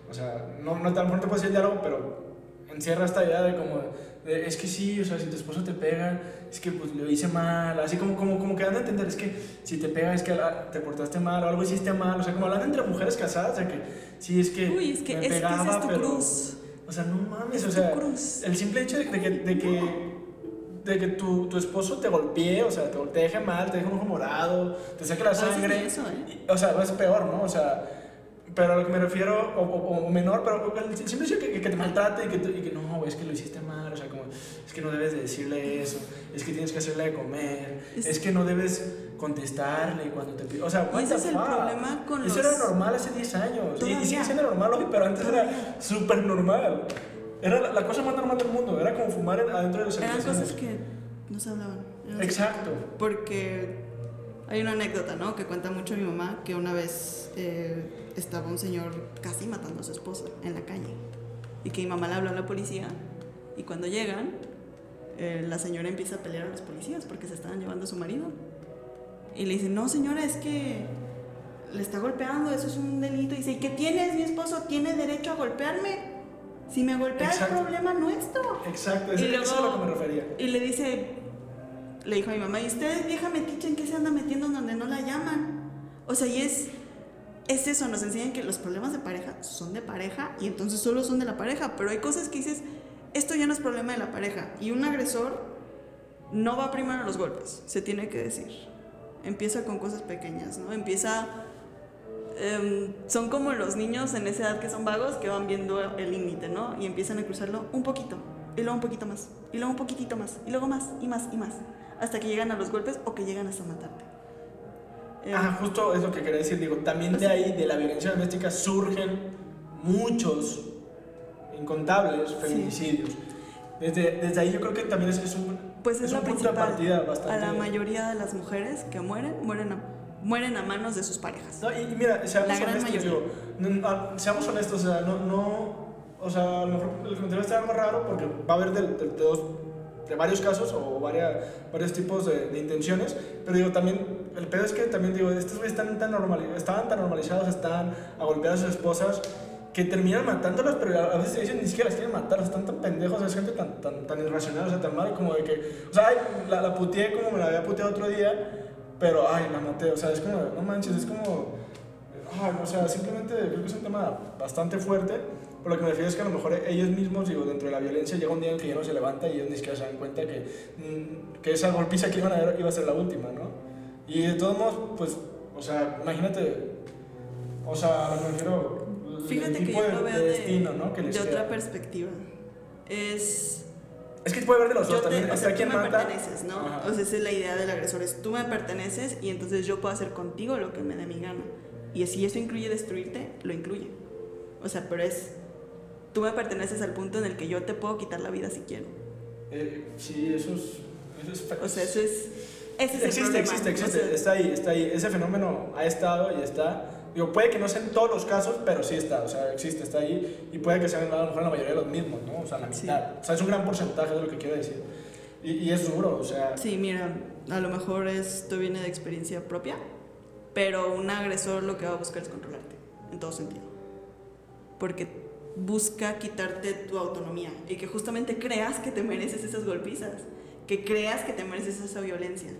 [SPEAKER 1] o sea, no, no tan fuerte puede ser el diálogo, pero encierra esta idea de como, es que sí, o sea, si tu esposo te pega, es que pues lo hice mal, así como, como, como que dan a entender, es que si te pega es que te portaste mal o algo hiciste mal, o sea, como hablan entre mujeres casadas, o sea, que sí, es que...
[SPEAKER 2] Uy, es que, me es, pegaba, que es tu pero, cruz
[SPEAKER 1] o sea, no mames, o sea, el simple hecho de, que, de que, de que tu, tu, esposo te golpee, o sea, te, te, deje mal, te deje un ojo morado, te saque la sangre.
[SPEAKER 2] Eso, ¿eh?
[SPEAKER 1] o sea, es peor, ¿no? O sea, pero a lo que me refiero, o, o, o menor, pero hecho de que, que, te maltrate y que, y que no, es que lo hiciste mal, o sea, como, es que no debes de decirle eso, es que tienes que hacerle de comer, es, que no debes contestarle cuando te pide. O sea,
[SPEAKER 2] ese es el problema con
[SPEAKER 1] Eso era normal hace 10 años. Y, sigue siendo normal hoy, pero antes era súper normal. Era la, cosa más normal del mundo. Era como fumar adentro de los
[SPEAKER 2] Eran cosas que no se hablaban.
[SPEAKER 1] Exacto.
[SPEAKER 2] Porque hay una anécdota, ¿no? Que cuenta mucho mi mamá, que una vez eh, estaba un señor casi matando a su esposa en la calle. Y que mi mamá le habló a la policía. Y cuando llegan, eh, la señora empieza a pelear a los policías porque se estaban llevando a su marido. Y le dice, no señora, es que le está golpeando, eso es un delito. Y dice, ¿y qué tienes? Mi esposo tiene derecho a golpearme. Si me golpea es problema nuestro.
[SPEAKER 1] Exacto, eso, es a lo que me refería.
[SPEAKER 2] Y le dice, le dijo a mi mamá, ¿y usted, vieja metiche, en qué se anda metiendo donde no la llaman? O sea, y es, es eso, nos enseñan que los problemas de pareja son de pareja y entonces solo son de la pareja, pero hay cosas que dices, esto ya no es problema de la pareja. Y un agresor no va primero a los golpes, se tiene que decir empieza con cosas pequeñas, ¿no? Empieza... Em, son como los niños en esa edad que son vagos que van viendo el límite, ¿no? Y empiezan a cruzarlo un poquito, y luego un poquito más, y luego un poquitito más, y luego más, y más, y más, hasta que llegan a los golpes o que llegan hasta matarte.
[SPEAKER 1] ah, justo es lo que quería decir, digo, también de ahí, de la violencia doméstica, surgen muchos, incontables feminicidios. Desde, desde ahí yo creo que también es, es un
[SPEAKER 2] pues es, la principal. A la mayoría de las mujeres que mueren, mueren a, mueren a manos de sus parejas.
[SPEAKER 1] No, y, mira, seamos honestos, digo, ah, seamos honestos, o sea, no, no, o sea, a lo mejor el comentario está algo raro porque va a haber de, de, de, varios casos o varias, varios tipos de, intenciones, pero digo, también, el pedo es que también, digo, estos güeyes están tan estaban tan normalizados, están a golpear a sus esposas, que terminan matándolas, pero a veces dicen ni siquiera las quieren matar, están tan pendejos, es gente tan, tan, tan irracional, o sea, tan mal, como de que, o sea, ay, la, la puteé como me la había puteado otro día, pero ay, la maté, o sea, es como, no manches, es como, ay, o sea, simplemente creo que es un tema bastante fuerte, por lo que me refiero es que a lo mejor ellos mismos, digo, dentro de la violencia llega un día en que ya no se levanta y ellos ni siquiera se dan cuenta que, mm, que esa golpiza que iban a ver iba a ser la última, ¿no? Y de todos modos, pues, o sea, imagínate, o sea, me refiero
[SPEAKER 2] Fíjate que yo lo veo de, de, otra perspectiva. Es...
[SPEAKER 1] Es que puede haber de los dos
[SPEAKER 2] también. O sea, tú me perteneces, ¿no? O sea, esa es la idea del agresor. Es tú me perteneces y entonces yo puedo hacer contigo lo que me dé mi gana. Y si eso incluye destruirte, lo incluye. O sea, pero es... Tú me perteneces al punto en el que yo te puedo quitar la vida si quiero.
[SPEAKER 1] Eh, sí, eso es... Eso es
[SPEAKER 2] o sea, eso es... Ese es
[SPEAKER 1] existe,
[SPEAKER 2] el
[SPEAKER 1] existe, existe. Está ahí, está ahí. Ese fenómeno ha estado y está Digo, puede que no sean todos los casos, pero sí está, o sea, existe, está ahí y puede que sean a lo mejor la mayoría de los mismos, ¿no? O sea, la mitad. O sea, es un gran porcentaje de lo que quiero decir. Y, y, es duro, o sea...
[SPEAKER 2] Sí, mira, a lo mejor esto viene de experiencia propia, pero un agresor lo que va a buscar es controlarte, en todo sentido. Porque busca quitarte tu autonomía y que justamente creas que te mereces esas golpizas, que creas que te mereces esa violencia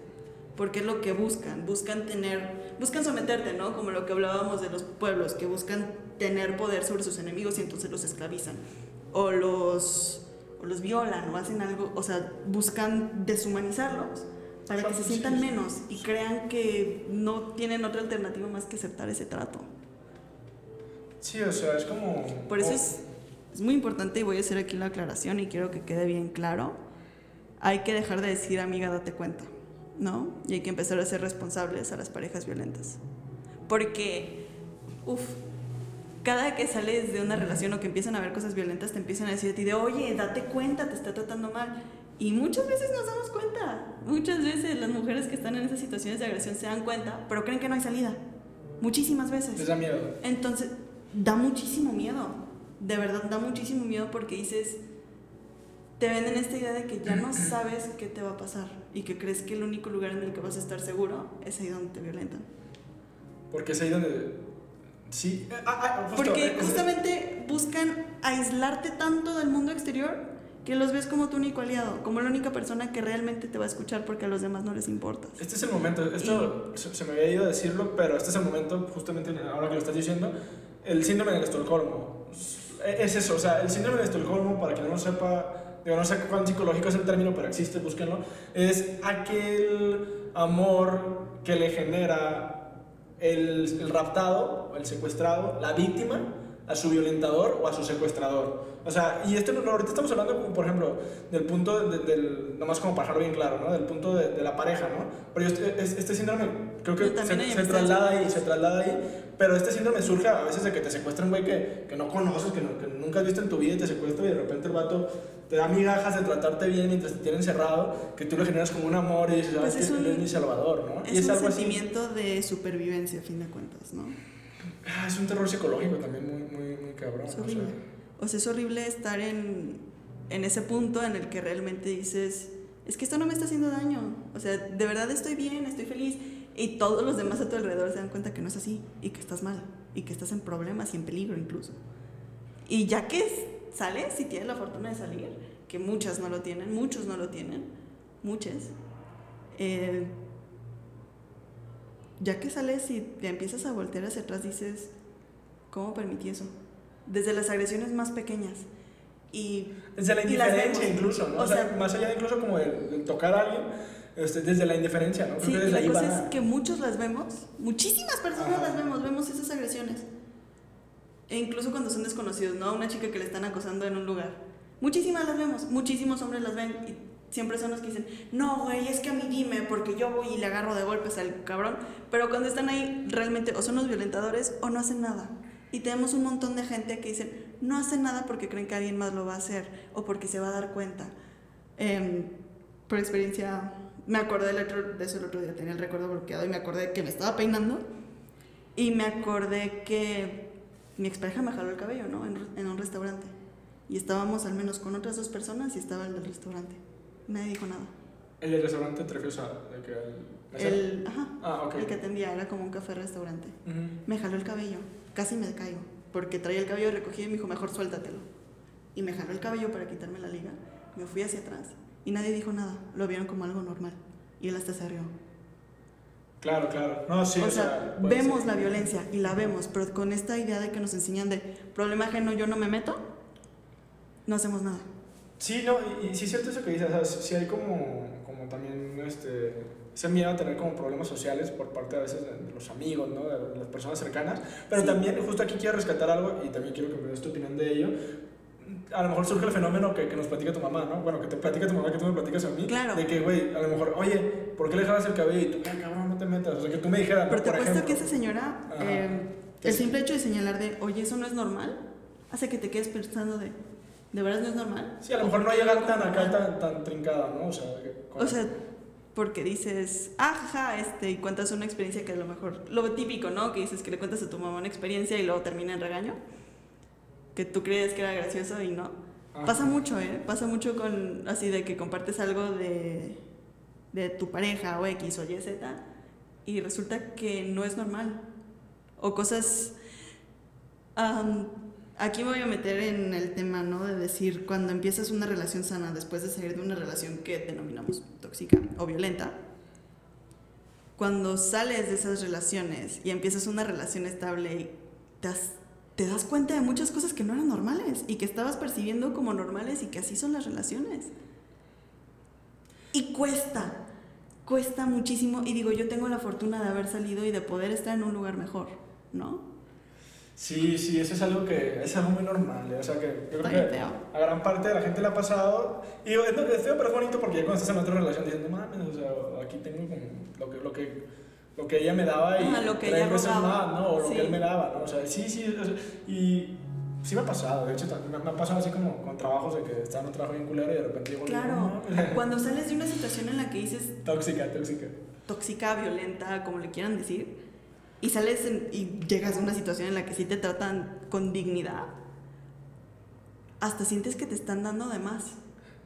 [SPEAKER 2] porque es lo que buscan, buscan tener, buscan someterte, ¿no? Como lo que hablábamos de los pueblos, que buscan tener poder sobre sus enemigos y entonces los esclavizan, o los, o los violan, o hacen algo, o sea, buscan deshumanizarlos para que se sientan menos y crean que no tienen otra alternativa más que aceptar ese trato.
[SPEAKER 1] Sí, o sea, es como...
[SPEAKER 2] Por eso es, es muy importante y voy a hacer aquí la aclaración y quiero que quede bien claro. Hay que dejar de decir, amiga, date cuenta. ¿no? Y hay que empezar a ser responsables a las parejas violentas. Porque Uf, cada que sales de una relación o que empiezan a ver cosas violentas, te empiezan a decir a ti de, oye, date cuenta, te está tratando mal. Y muchas veces nos damos cuenta. Muchas veces las mujeres que están en esas situaciones de agresión se dan cuenta, pero creen que no hay salida. Muchísimas veces.
[SPEAKER 1] Les da miedo.
[SPEAKER 2] Entonces, da muchísimo miedo. De verdad, da muchísimo miedo porque dices, te venden esta idea de que ya no [clears throat] sabes qué te va a pasar y que crees que el único lugar en el que vas a estar seguro es ahí donde te violentan.
[SPEAKER 1] Porque es ahí donde... Sí. eh, ah, ah, justo,
[SPEAKER 2] Porque
[SPEAKER 1] eh,
[SPEAKER 2] justamente buscan aislarte tanto del mundo exterior que los ves como tu único aliado, como la única persona que realmente te va a escuchar porque a los demás no les importas.
[SPEAKER 1] Este es el momento, esto se, se me había ido a decirlo, pero este es el momento, justamente ahora que lo estás diciendo, el síndrome de Estocolmo. Es eso, o sea, el síndrome de Estocolmo, para quien no lo sepa, digo, no sé cuán psicológico es el término, pero existe, búsquenlo, es aquel amor que le genera el, el raptado, el secuestrado, la víctima, a su violentador o a su secuestrador. O sea, y esto ahorita estamos hablando, como, por ejemplo, del punto de- del, nomás como para dejarlo bien claro, ¿no? Del punto de, de la pareja, ¿no? Pero yo este, es- este síndrome creo que se, se traslada ahí, se traslada ahí, pero este síndrome surge a veces de que te secuestra un güey que, que no conoces, que, no- que nunca has visto en tu vida y te secuestra y de repente el vato te da migajas de tratarte bien mientras te tiene encerrado, que tú le generas como un amor y dices,
[SPEAKER 2] Pues
[SPEAKER 1] ¿sabes
[SPEAKER 2] es
[SPEAKER 1] qué?
[SPEAKER 2] un-
[SPEAKER 1] Él es mi salvador, ¿no? y
[SPEAKER 2] Es, un
[SPEAKER 1] algo así.
[SPEAKER 2] sentimiento de supervivencia, a fin de cuentas, ¿no?
[SPEAKER 1] Ah, es un terror psicológico también muy, muy, muy cabrón.
[SPEAKER 2] Es
[SPEAKER 1] o sea.
[SPEAKER 2] horrible. O sea, es horrible estar en, en ese punto en el que realmente dices, es que esto no me está haciendo daño. O sea, de verdad estoy bien, estoy feliz. Y todos los demás a tu alrededor se dan cuenta que no es así y que estás mal y que estás en problemas y en peligro incluso. Y ya que sales, si tienes la fortuna de salir, que muchas no lo tienen, muchos no lo tienen, muchas, eh, ya que sales y te empiezas a voltear hacia atrás, dices, ¿cómo permití eso? Desde las agresiones más pequeñas. Y
[SPEAKER 1] Desde la indiferencia incluso, ¿no?
[SPEAKER 2] O
[SPEAKER 1] O sea,
[SPEAKER 2] sea-
[SPEAKER 1] más allá de incluso como el, el tocar a alguien, este, desde la indiferencia, ¿no?
[SPEAKER 2] Sí, y la cosa es que muchos las vemos, muchísimas personas
[SPEAKER 1] Ajá.
[SPEAKER 2] las vemos, vemos esas agresiones. E incluso cuando son desconocidos, ¿no? Una chica que le están acosando en un lugar. Muchísimas las vemos, muchísimos hombres las ven y siempre son los que dicen, no, güey, es que a mí dime, porque yo voy y le agarro de golpes al cabrón. Pero cuando están ahí, realmente o son los violentadores o no hacen nada. Y tenemos un montón de gente que dicen, no hacen nada porque creen que alguien más lo va a hacer o porque se va a dar cuenta. Em, por experiencia, me acordé del otro, de eso el otro día, tenía el recuerdo bloqueado y me acordé que me estaba peinando y me acordé que mi expareja me jaló el cabello, ¿no? En, en un restaurante. Y estábamos al menos con otras dos personas y estaba el del restaurante. Nadie dijo nada.
[SPEAKER 1] El del restaurante te refieres a que el mesero?
[SPEAKER 2] El, ajá,
[SPEAKER 1] Ah,
[SPEAKER 2] el que atendía era como un café-restaurante. Me jaló el cabello, casi me caigo, porque traía el cabello recogido y me dijo, mejor suéltatelo. Y me jaló el cabello para quitarme la liga. Me fui hacia atrás y nadie dijo nada. Lo vieron como algo normal. Y él hasta se rió.
[SPEAKER 1] Claro, claro. No, sí,
[SPEAKER 2] o sea,
[SPEAKER 1] puede
[SPEAKER 2] vemos
[SPEAKER 1] ser.
[SPEAKER 2] la violencia y la vemos, pero con esta idea de que nos enseñan de problema ajeno yo no me meto, no hacemos nada.
[SPEAKER 1] Sí, no, y, y sí es cierto eso que dices, o sea, sí hay como, como también este, ese miedo a tener como problemas sociales por parte a veces de, de los amigos, ¿no? De las personas cercanas, pero
[SPEAKER 2] Sí.
[SPEAKER 1] también justo aquí quiero rescatar algo y también quiero que me des tu opinión de ello. A lo mejor surge el fenómeno que, que nos platica tu mamá, ¿no? Bueno, que te platica tu mamá, que tú me platicas a mí.
[SPEAKER 2] Claro.
[SPEAKER 1] De que, güey, a lo mejor, oye, ¿por qué le jalas el cabello? Y tú, ay, cabrón, no te metas. O sea, que tú me dijeras.
[SPEAKER 2] Pero te apuesto que esa señora, eh, el simple hecho de señalar de, oye, eso no es normal, hace que te quedes pensando de, ¿de verdad no es normal?
[SPEAKER 1] Sí, a lo mejor no llegar tan acá, tan, tan trincada, ¿no? O sea, que-
[SPEAKER 2] O sea, porque dices, ajá, este, y cuentas una experiencia que a lo mejor, lo típico, ¿no? Que dices que le cuentas a tu mamá una experiencia y luego termina en regaño, que tú crees que era gracioso y no.
[SPEAKER 1] Ajá.
[SPEAKER 2] Pasa mucho, ¿eh? Pasa mucho con, así de que compartes algo de, de tu pareja o X o Y, Z, y resulta que no es normal. O cosas... aquí me voy a meter en el tema, ¿no? De decir, cuando empiezas una relación sana, después de salir de una relación que denominamos tóxica o violenta, cuando sales de esas relaciones y empiezas una relación estable, te das, te das cuenta de muchas cosas que no eran normales y que estabas percibiendo como normales y que así son las relaciones. Y cuesta, cuesta muchísimo. Y digo, yo tengo la fortuna de haber salido y de poder estar en un lugar mejor, ¿no?
[SPEAKER 1] Sí, sí, eso es algo que es algo muy normal. ¿eh? O sea, que yo creo que a gran parte de la gente le ha pasado. Y es, es feo, pero es bonito porque ya cuando estás en otra relación dices, no mames, o sea, aquí tengo lo que, lo que lo que ella me daba y
[SPEAKER 2] Ajá, lo que
[SPEAKER 1] tres
[SPEAKER 2] ella
[SPEAKER 1] veces más, ¿no? O lo
[SPEAKER 2] Sí.
[SPEAKER 1] que él me daba, ¿no? O sea, sí, sí, o sea, y sí me ha pasado, de hecho, me, ha pasado así como con trabajos de que estaba en un trabajo bien culero y de repente digo,
[SPEAKER 2] Claro,
[SPEAKER 1] no, [laughs]
[SPEAKER 2] cuando sales de una situación en la que dices
[SPEAKER 1] tóxica, tóxica.
[SPEAKER 2] tóxica, violenta, como le quieran decir, y sales en- y llegas a una situación en la que sí te tratan con dignidad, hasta sientes que te están dando de más.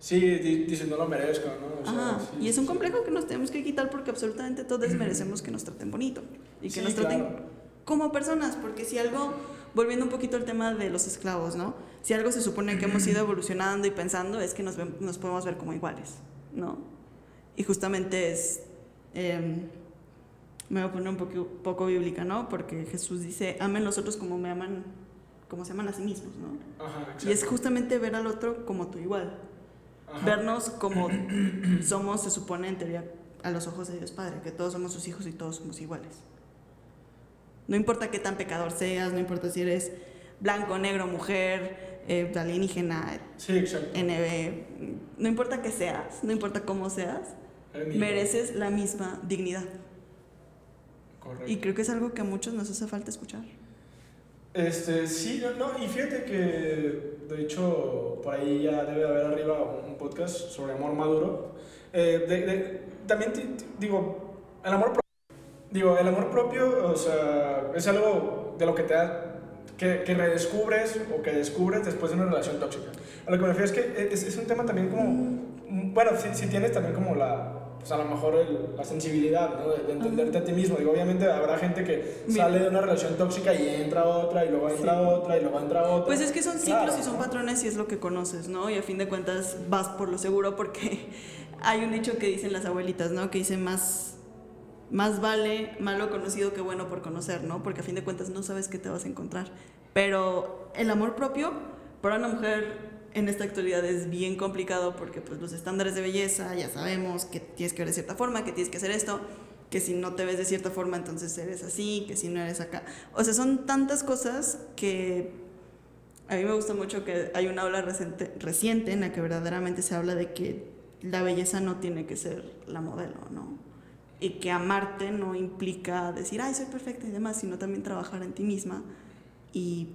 [SPEAKER 1] Sí, di- dices, no lo merezco, ¿no? O sea,
[SPEAKER 2] Ajá,
[SPEAKER 1] sí,
[SPEAKER 2] y es
[SPEAKER 1] sí,
[SPEAKER 2] un
[SPEAKER 1] sí.
[SPEAKER 2] complejo que nos tenemos que quitar porque absolutamente todos merecemos que nos traten bonito y que
[SPEAKER 1] Sí,
[SPEAKER 2] nos traten
[SPEAKER 1] claro.
[SPEAKER 2] como personas, porque si algo, volviendo un poquito al tema de los esclavos, ¿no? Si algo se supone que hemos ido evolucionando y pensando es que nos, nos podemos ver como iguales, ¿no? Y justamente es, em, me voy a poner un poco, poco bíblica, ¿no? Porque Jesús dice, amen los otros como me aman, como se aman a sí mismos, ¿no?
[SPEAKER 1] Ajá,
[SPEAKER 2] Y es justamente ver al otro como tú igual
[SPEAKER 1] Ajá.
[SPEAKER 2] vernos como [clears throat] somos, se supone en teoría, a los ojos de Dios Padre, que todos somos sus hijos y todos somos iguales. No importa qué tan pecador seas, no importa si eres blanco, negro, mujer, eh, alienígena,
[SPEAKER 1] Sí, exacto.
[SPEAKER 2] NB, no importa qué seas, no importa cómo seas, mereces la misma dignidad.
[SPEAKER 1] Correcto.
[SPEAKER 2] Y creo que es algo que a muchos nos hace falta escuchar.
[SPEAKER 1] Este, sí, no, y fíjate que de hecho por ahí ya debe haber arriba un podcast sobre amor maduro. Eh, de- de- también digo, el amor propio, digo, el amor propio, o sea, es algo de lo que te da, que, que redescubres o que descubres después de una relación tóxica. A lo que me refiero es que es, es un tema también como, mm, bueno, si, si tienes también como la, pues a lo mejor el- la sensibilidad, ¿no? De, de entenderte a ti mismo. Digo, obviamente habrá gente que
[SPEAKER 2] Mira.
[SPEAKER 1] sale de una relación tóxica y entra a otra, y luego entra
[SPEAKER 2] Sí.
[SPEAKER 1] otra, y luego entra otra.
[SPEAKER 2] Pues es que son ciclos
[SPEAKER 1] Claro,
[SPEAKER 2] y son patrones y es lo que conoces, ¿no? Y a fin de cuentas vas por lo seguro porque [laughs] hay un dicho que dicen las abuelitas, ¿no? Que dice más, más vale malo conocido que bueno por conocer, ¿no? Porque a fin de cuentas no sabes qué te vas a encontrar. Pero el amor propio para una mujer en esta actualidad es bien complicado porque pues los estándares de belleza ya sabemos que tienes que ver de cierta forma, que tienes que hacer esto, que si no te ves de cierta forma entonces eres así, que si no eres acá. O sea, son tantas cosas que a mí me gusta mucho que hay una ola reciente, reciente en la que verdaderamente se habla de que la belleza no tiene que ser la modelo, ¿no? Y que amarte no implica decir, ay, soy perfecta y demás, sino también trabajar en ti misma y,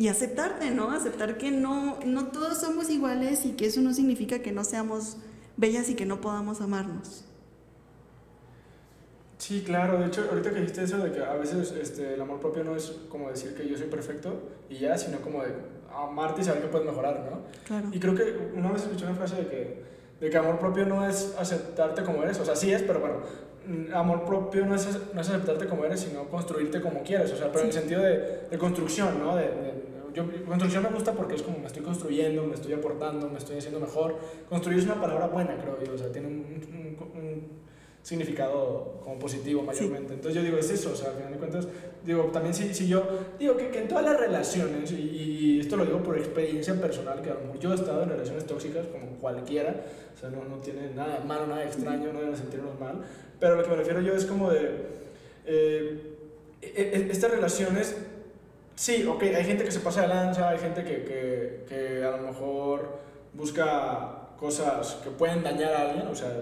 [SPEAKER 2] y aceptarte, ¿no? Aceptar que no, no todos somos iguales y que eso no significa que no seamos bellas y que no podamos amarnos.
[SPEAKER 1] Sí, claro. De hecho, ahorita que dijiste eso de que a veces este, el amor propio no es como decir que yo soy perfecto y ya, sino como de amarte y saber que puedes mejorar, ¿no?
[SPEAKER 2] Claro.
[SPEAKER 1] Y creo que una vez escuché una frase de que, de que amor propio no es aceptarte como eres, o sea, sí es, pero bueno, amor propio no es, no es aceptarte como eres, sino construirte como quieres, o sea, pero en el sentido de, de construcción, ¿no? De, de- yo, construcción me gusta porque es como me estoy construyendo, me estoy aportando, me estoy haciendo mejor. Construir es una palabra buena, creo yo, o sea, tiene un, un- un significado como positivo mayormente. Entonces yo digo, es eso, o sea, al final de cuentas, digo, también si, si yo, digo que, que en todas las relaciones, y, y esto lo digo por experiencia personal, que a lo mejor yo he estado en relaciones tóxicas como cualquiera, o sea, no, no tiene nada malo, nada extraño, no deben sentirnos mal, pero lo que me refiero yo es como de, eh, e- e- estas relaciones, sí, ok, hay gente que se pasa de lanza, hay gente que, que, que a lo mejor busca cosas que pueden dañar a alguien, o sea,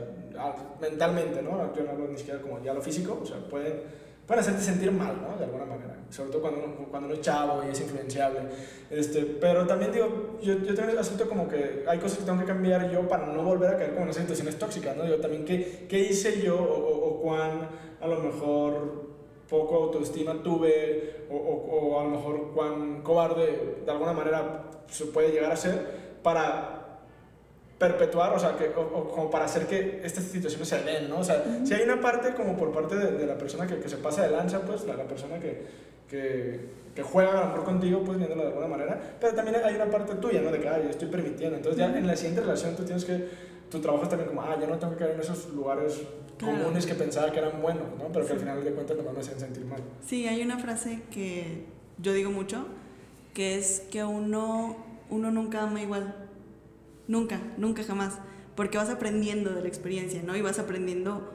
[SPEAKER 1] mentalmente, ¿no? Yo no hablo ni siquiera como ya lo físico, o sea, pueden, pueden hacerte sentir mal, ¿no? De alguna manera, sobre todo cuando uno, cuando uno es chavo y es influenciable. Este, pero también digo, yo, yo también asunto como que hay cosas que tengo que cambiar yo para no volver a caer como en esas situaciones tóxicas, ¿no? Digo, también, ¿qué, qué hice yo o, o- o cuán a lo mejor poco autoestima tuve o, o- o a lo mejor cuán cobarde de alguna manera se puede llegar a ser para perpetuar, o sea, que, o, o como para hacer que estas situaciones se den, ¿no? O sea, si hay una parte como por parte de, de la persona que, que se pasa de lanza, pues, la, la persona que, que, que juega a lo mejor contigo, pues, viéndolo de alguna manera, pero también hay una parte tuya, ¿no? De que, ah, yo estoy permitiendo. Entonces, ya en la siguiente relación tú tienes que, tu trabajo es también como, ah, ya no tengo que caer en esos lugares
[SPEAKER 2] Claro.
[SPEAKER 1] comunes que pensaba que eran buenos, ¿no? Pero que al final de cuentas nomás me hacían sentir mal.
[SPEAKER 2] Sí, hay una frase que yo digo mucho, que es que uno, uno nunca ama igual. Nunca, nunca jamás. Porque vas aprendiendo de la experiencia, ¿no? Y vas aprendiendo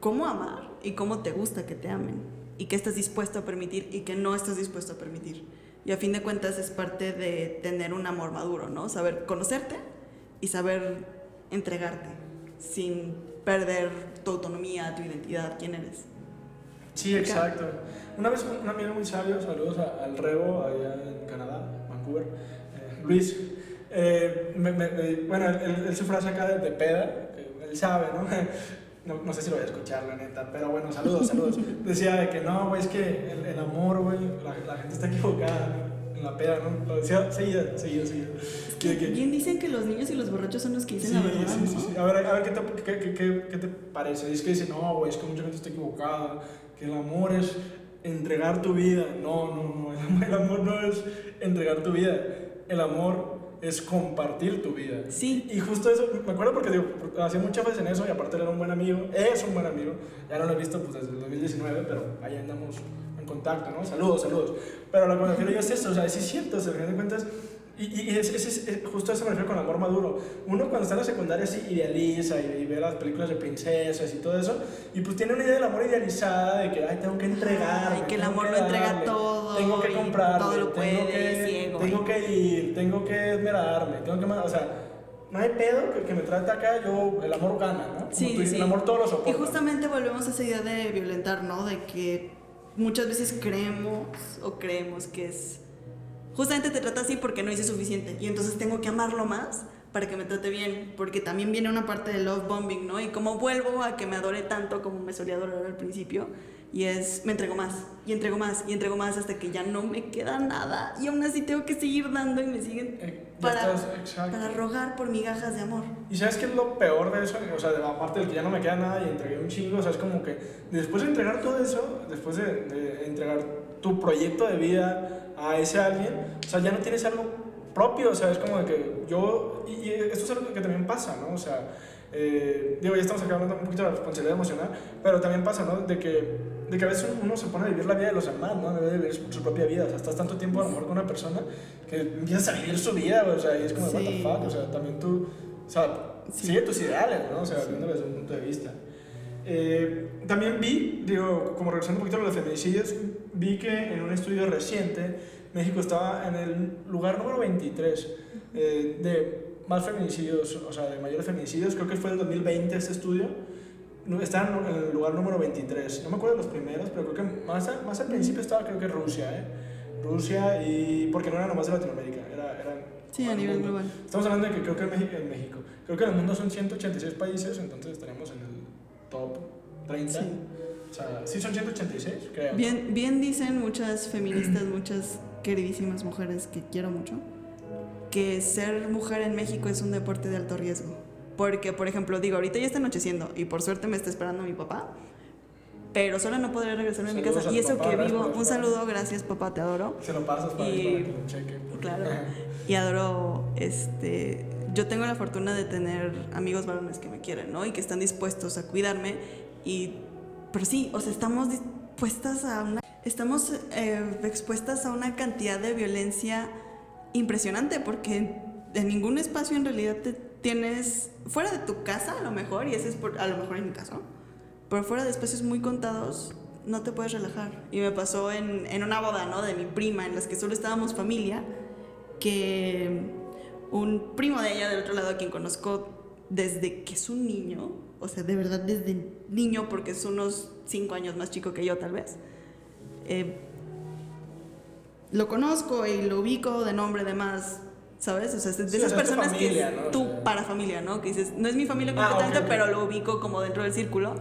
[SPEAKER 2] cómo amar y cómo te gusta que te amen. Y qué estás dispuesto a permitir y qué no estás dispuesto a permitir. Y a fin de cuentas es parte de tener un amor maduro, ¿no? Saber conocerte y saber entregarte sin perder tu autonomía, tu identidad, quién eres.
[SPEAKER 1] Sí, exacto. Una vez un amigo muy sabio, saludos al Rebo allá en Canadá, Vancouver, eh, Luis, eh, bueno, él, su frase acá de, peda, él sabe, ¿no? [laughs] ¿no? ¿no? sé si lo voy a escuchar, la neta, pero bueno, saludos, saludos. Decía de que no, güey, es que el, amor, güey, la, gente está equivocada, En la peda, ¿no? Lo decía seguida, seguida, seguida.
[SPEAKER 2] Bien dicen que los niños y los borrachos son los que dicen la verdad, sí, sí,
[SPEAKER 1] sí. A ver, a ver ¿qué, te, qué, qué, qué, te parece? Es que dicen, no, güey, es que mucha gente está equivocada, que el amor es entregar tu vida. No, no, no, el amor no es entregar tu vida. El amor es compartir tu vida.
[SPEAKER 2] Sí.
[SPEAKER 1] Y justo eso, me acuerdo porque digo, hacía muchas veces en eso y aparte él era un buen amigo, es un buen amigo, ya no lo he visto pues desde el 2019, pero ahí andamos en contacto, ¿no? Saludos, saludos. Pero lo que me refiero yo es eso, o sea, sí es cierto, o sea, al de cuentas y, y es, es, justo eso me refiero con amor maduro. Uno cuando está en la secundaria sí idealiza y, ve las películas de princesas y todo eso, y pues tiene una idea del amor idealizada de que, ay, tengo que entregar.
[SPEAKER 2] Ay, que el amor lo entrega todo.
[SPEAKER 1] Tengo que comprar. Todo lo puede, tengo que,
[SPEAKER 2] ciego,
[SPEAKER 1] tengo que ir, tengo que esmerarme, tengo que... O sea, no hay pedo que, que, me trate acá, yo, el amor gana, ¿no? Como
[SPEAKER 2] sí, sí.
[SPEAKER 1] El amor todo lo soporta.
[SPEAKER 2] Y justamente volvemos a esa idea de violentar, ¿no? De que muchas veces creemos o creemos que es justamente te trata así porque no hice suficiente y entonces tengo que amarlo más para que me trate bien, porque también viene una parte de love bombing, ¿no? Y como vuelvo a que me adore tanto como me solía adorar al principio, y es, me entrego más, y entrego más, y entrego más hasta que ya no me queda nada, y aún así tengo que seguir dando y me siguen
[SPEAKER 1] eh,
[SPEAKER 2] para, para rogar por migajas de amor.
[SPEAKER 1] ¿Y sabes qué es lo peor de eso? O sea, aparte del que ya no me queda nada y entregué un chingo, o sea, es como que después de entregar todo eso, después de, de entregar tu proyecto de vida a ese alguien, o sea, ya no tienes algo propio, o sea, es como de que yo, y, esto es algo que también pasa, ¿no? O sea, eh, digo, ya estamos acá hablando un poquito de la responsabilidad emocional, pero también pasa, ¿no? De que, de que a veces uno se pone a vivir la vida de los demás, ¿no? Debe vivir su, propia vida, o sea, estás tanto tiempo a lo mejor con una persona que empiezas a vivir su vida, o sea, y es como, what the fuck, o sea, también tú, o sea, sigue tus ideales, ¿no? O sea, viéndolo desde un punto de vista. Eh, también vi, digo, como regresando un poquito a los feminicidios, vi que en un estudio reciente México estaba en el lugar número 23 eh, de más feminicidios, o sea, de mayores feminicidios, creo que fue el 2020 este estudio, está en el lugar número 23. No me acuerdo de los primeros, pero creo que más, más al principio estaba creo que Rusia, ¿eh? Rusia y porque no era nomás de Latinoamérica, era, era
[SPEAKER 2] sí, a nivel global.
[SPEAKER 1] Estamos hablando de que creo que en México, en México, creo que en el mundo son 186 países, entonces estaremos en el top 30. Sí. O sea, sí son 186, creo.
[SPEAKER 2] Bien, bien dicen muchas feministas, [clears throat] muchas queridísimas mujeres que quiero mucho, que ser mujer en México es un deporte de alto riesgo. Porque, por ejemplo, digo, ahorita ya está anocheciendo y por suerte me está esperando mi papá, pero sola no podré regresarme a mi casa. Y eso que vivo, un saludo, gracias papá, te adoro.
[SPEAKER 1] Se lo pasas para, y, que lo cheque.
[SPEAKER 2] Claro. [laughs] y adoro, este, yo tengo la fortuna de tener amigos varones que me quieren, ¿no? Y que están dispuestos a cuidarme. Y, pero sí, o sea, estamos dispuestas a una estamos eh, expuestas a una cantidad de violencia impresionante porque en ningún espacio en realidad te tienes fuera de tu casa a lo mejor y ese es por, a lo mejor en mi caso pero fuera de espacios muy contados no te puedes relajar y me pasó en, en una boda no de mi prima en las que solo estábamos familia que un primo de ella del otro lado a quien conozco desde que es un niño o sea de verdad desde niño porque es unos cinco años más chico que yo tal vez eh, lo conozco y lo ubico de nombre, demás, ¿sabes? O sea, de esas personas que tú para familia, ¿no? Que dices, no es mi familia ah, completamente, pero lo ubico como dentro del círculo.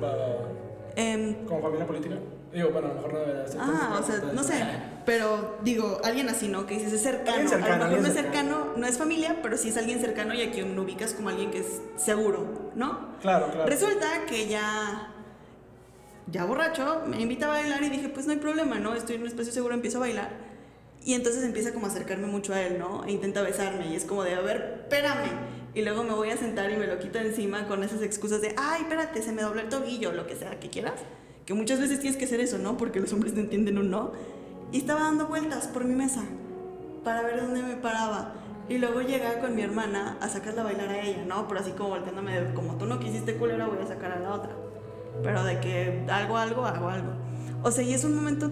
[SPEAKER 1] Em, ¿Como familia política? Digo, bueno, a lo mejor no debe ser.
[SPEAKER 2] Ah, o sea, no sé. Pero digo, alguien así, ¿no? Que dices, es cercano. cercano a lo mejor no es cercano, no es familia, pero sí es alguien cercano y a quien lo ubicas como alguien que es seguro, ¿no?
[SPEAKER 1] Claro, claro.
[SPEAKER 2] Resulta que ya ya borracho, me invita a bailar y dije, pues no hay problema, ¿no? Estoy en un espacio seguro, empiezo a bailar. Y entonces empieza como a acercarme mucho a él, ¿no? E intenta besarme y es como de, a ver, espérame. Y luego me voy a sentar y me lo quita encima con esas excusas de, ay, espérate, se me dobló el tobillo, lo que sea que quieras. Que muchas veces tienes que hacer eso, ¿no? Porque los hombres no entienden un no. Y estaba dando vueltas por mi mesa para ver dónde me paraba. Y luego llega con mi hermana a sacarla a bailar a ella, ¿no? Pero así como volteándome de, como tú no quisiste culera, voy a sacar a la otra pero de que algo, algo, hago algo. O sea, y es un momento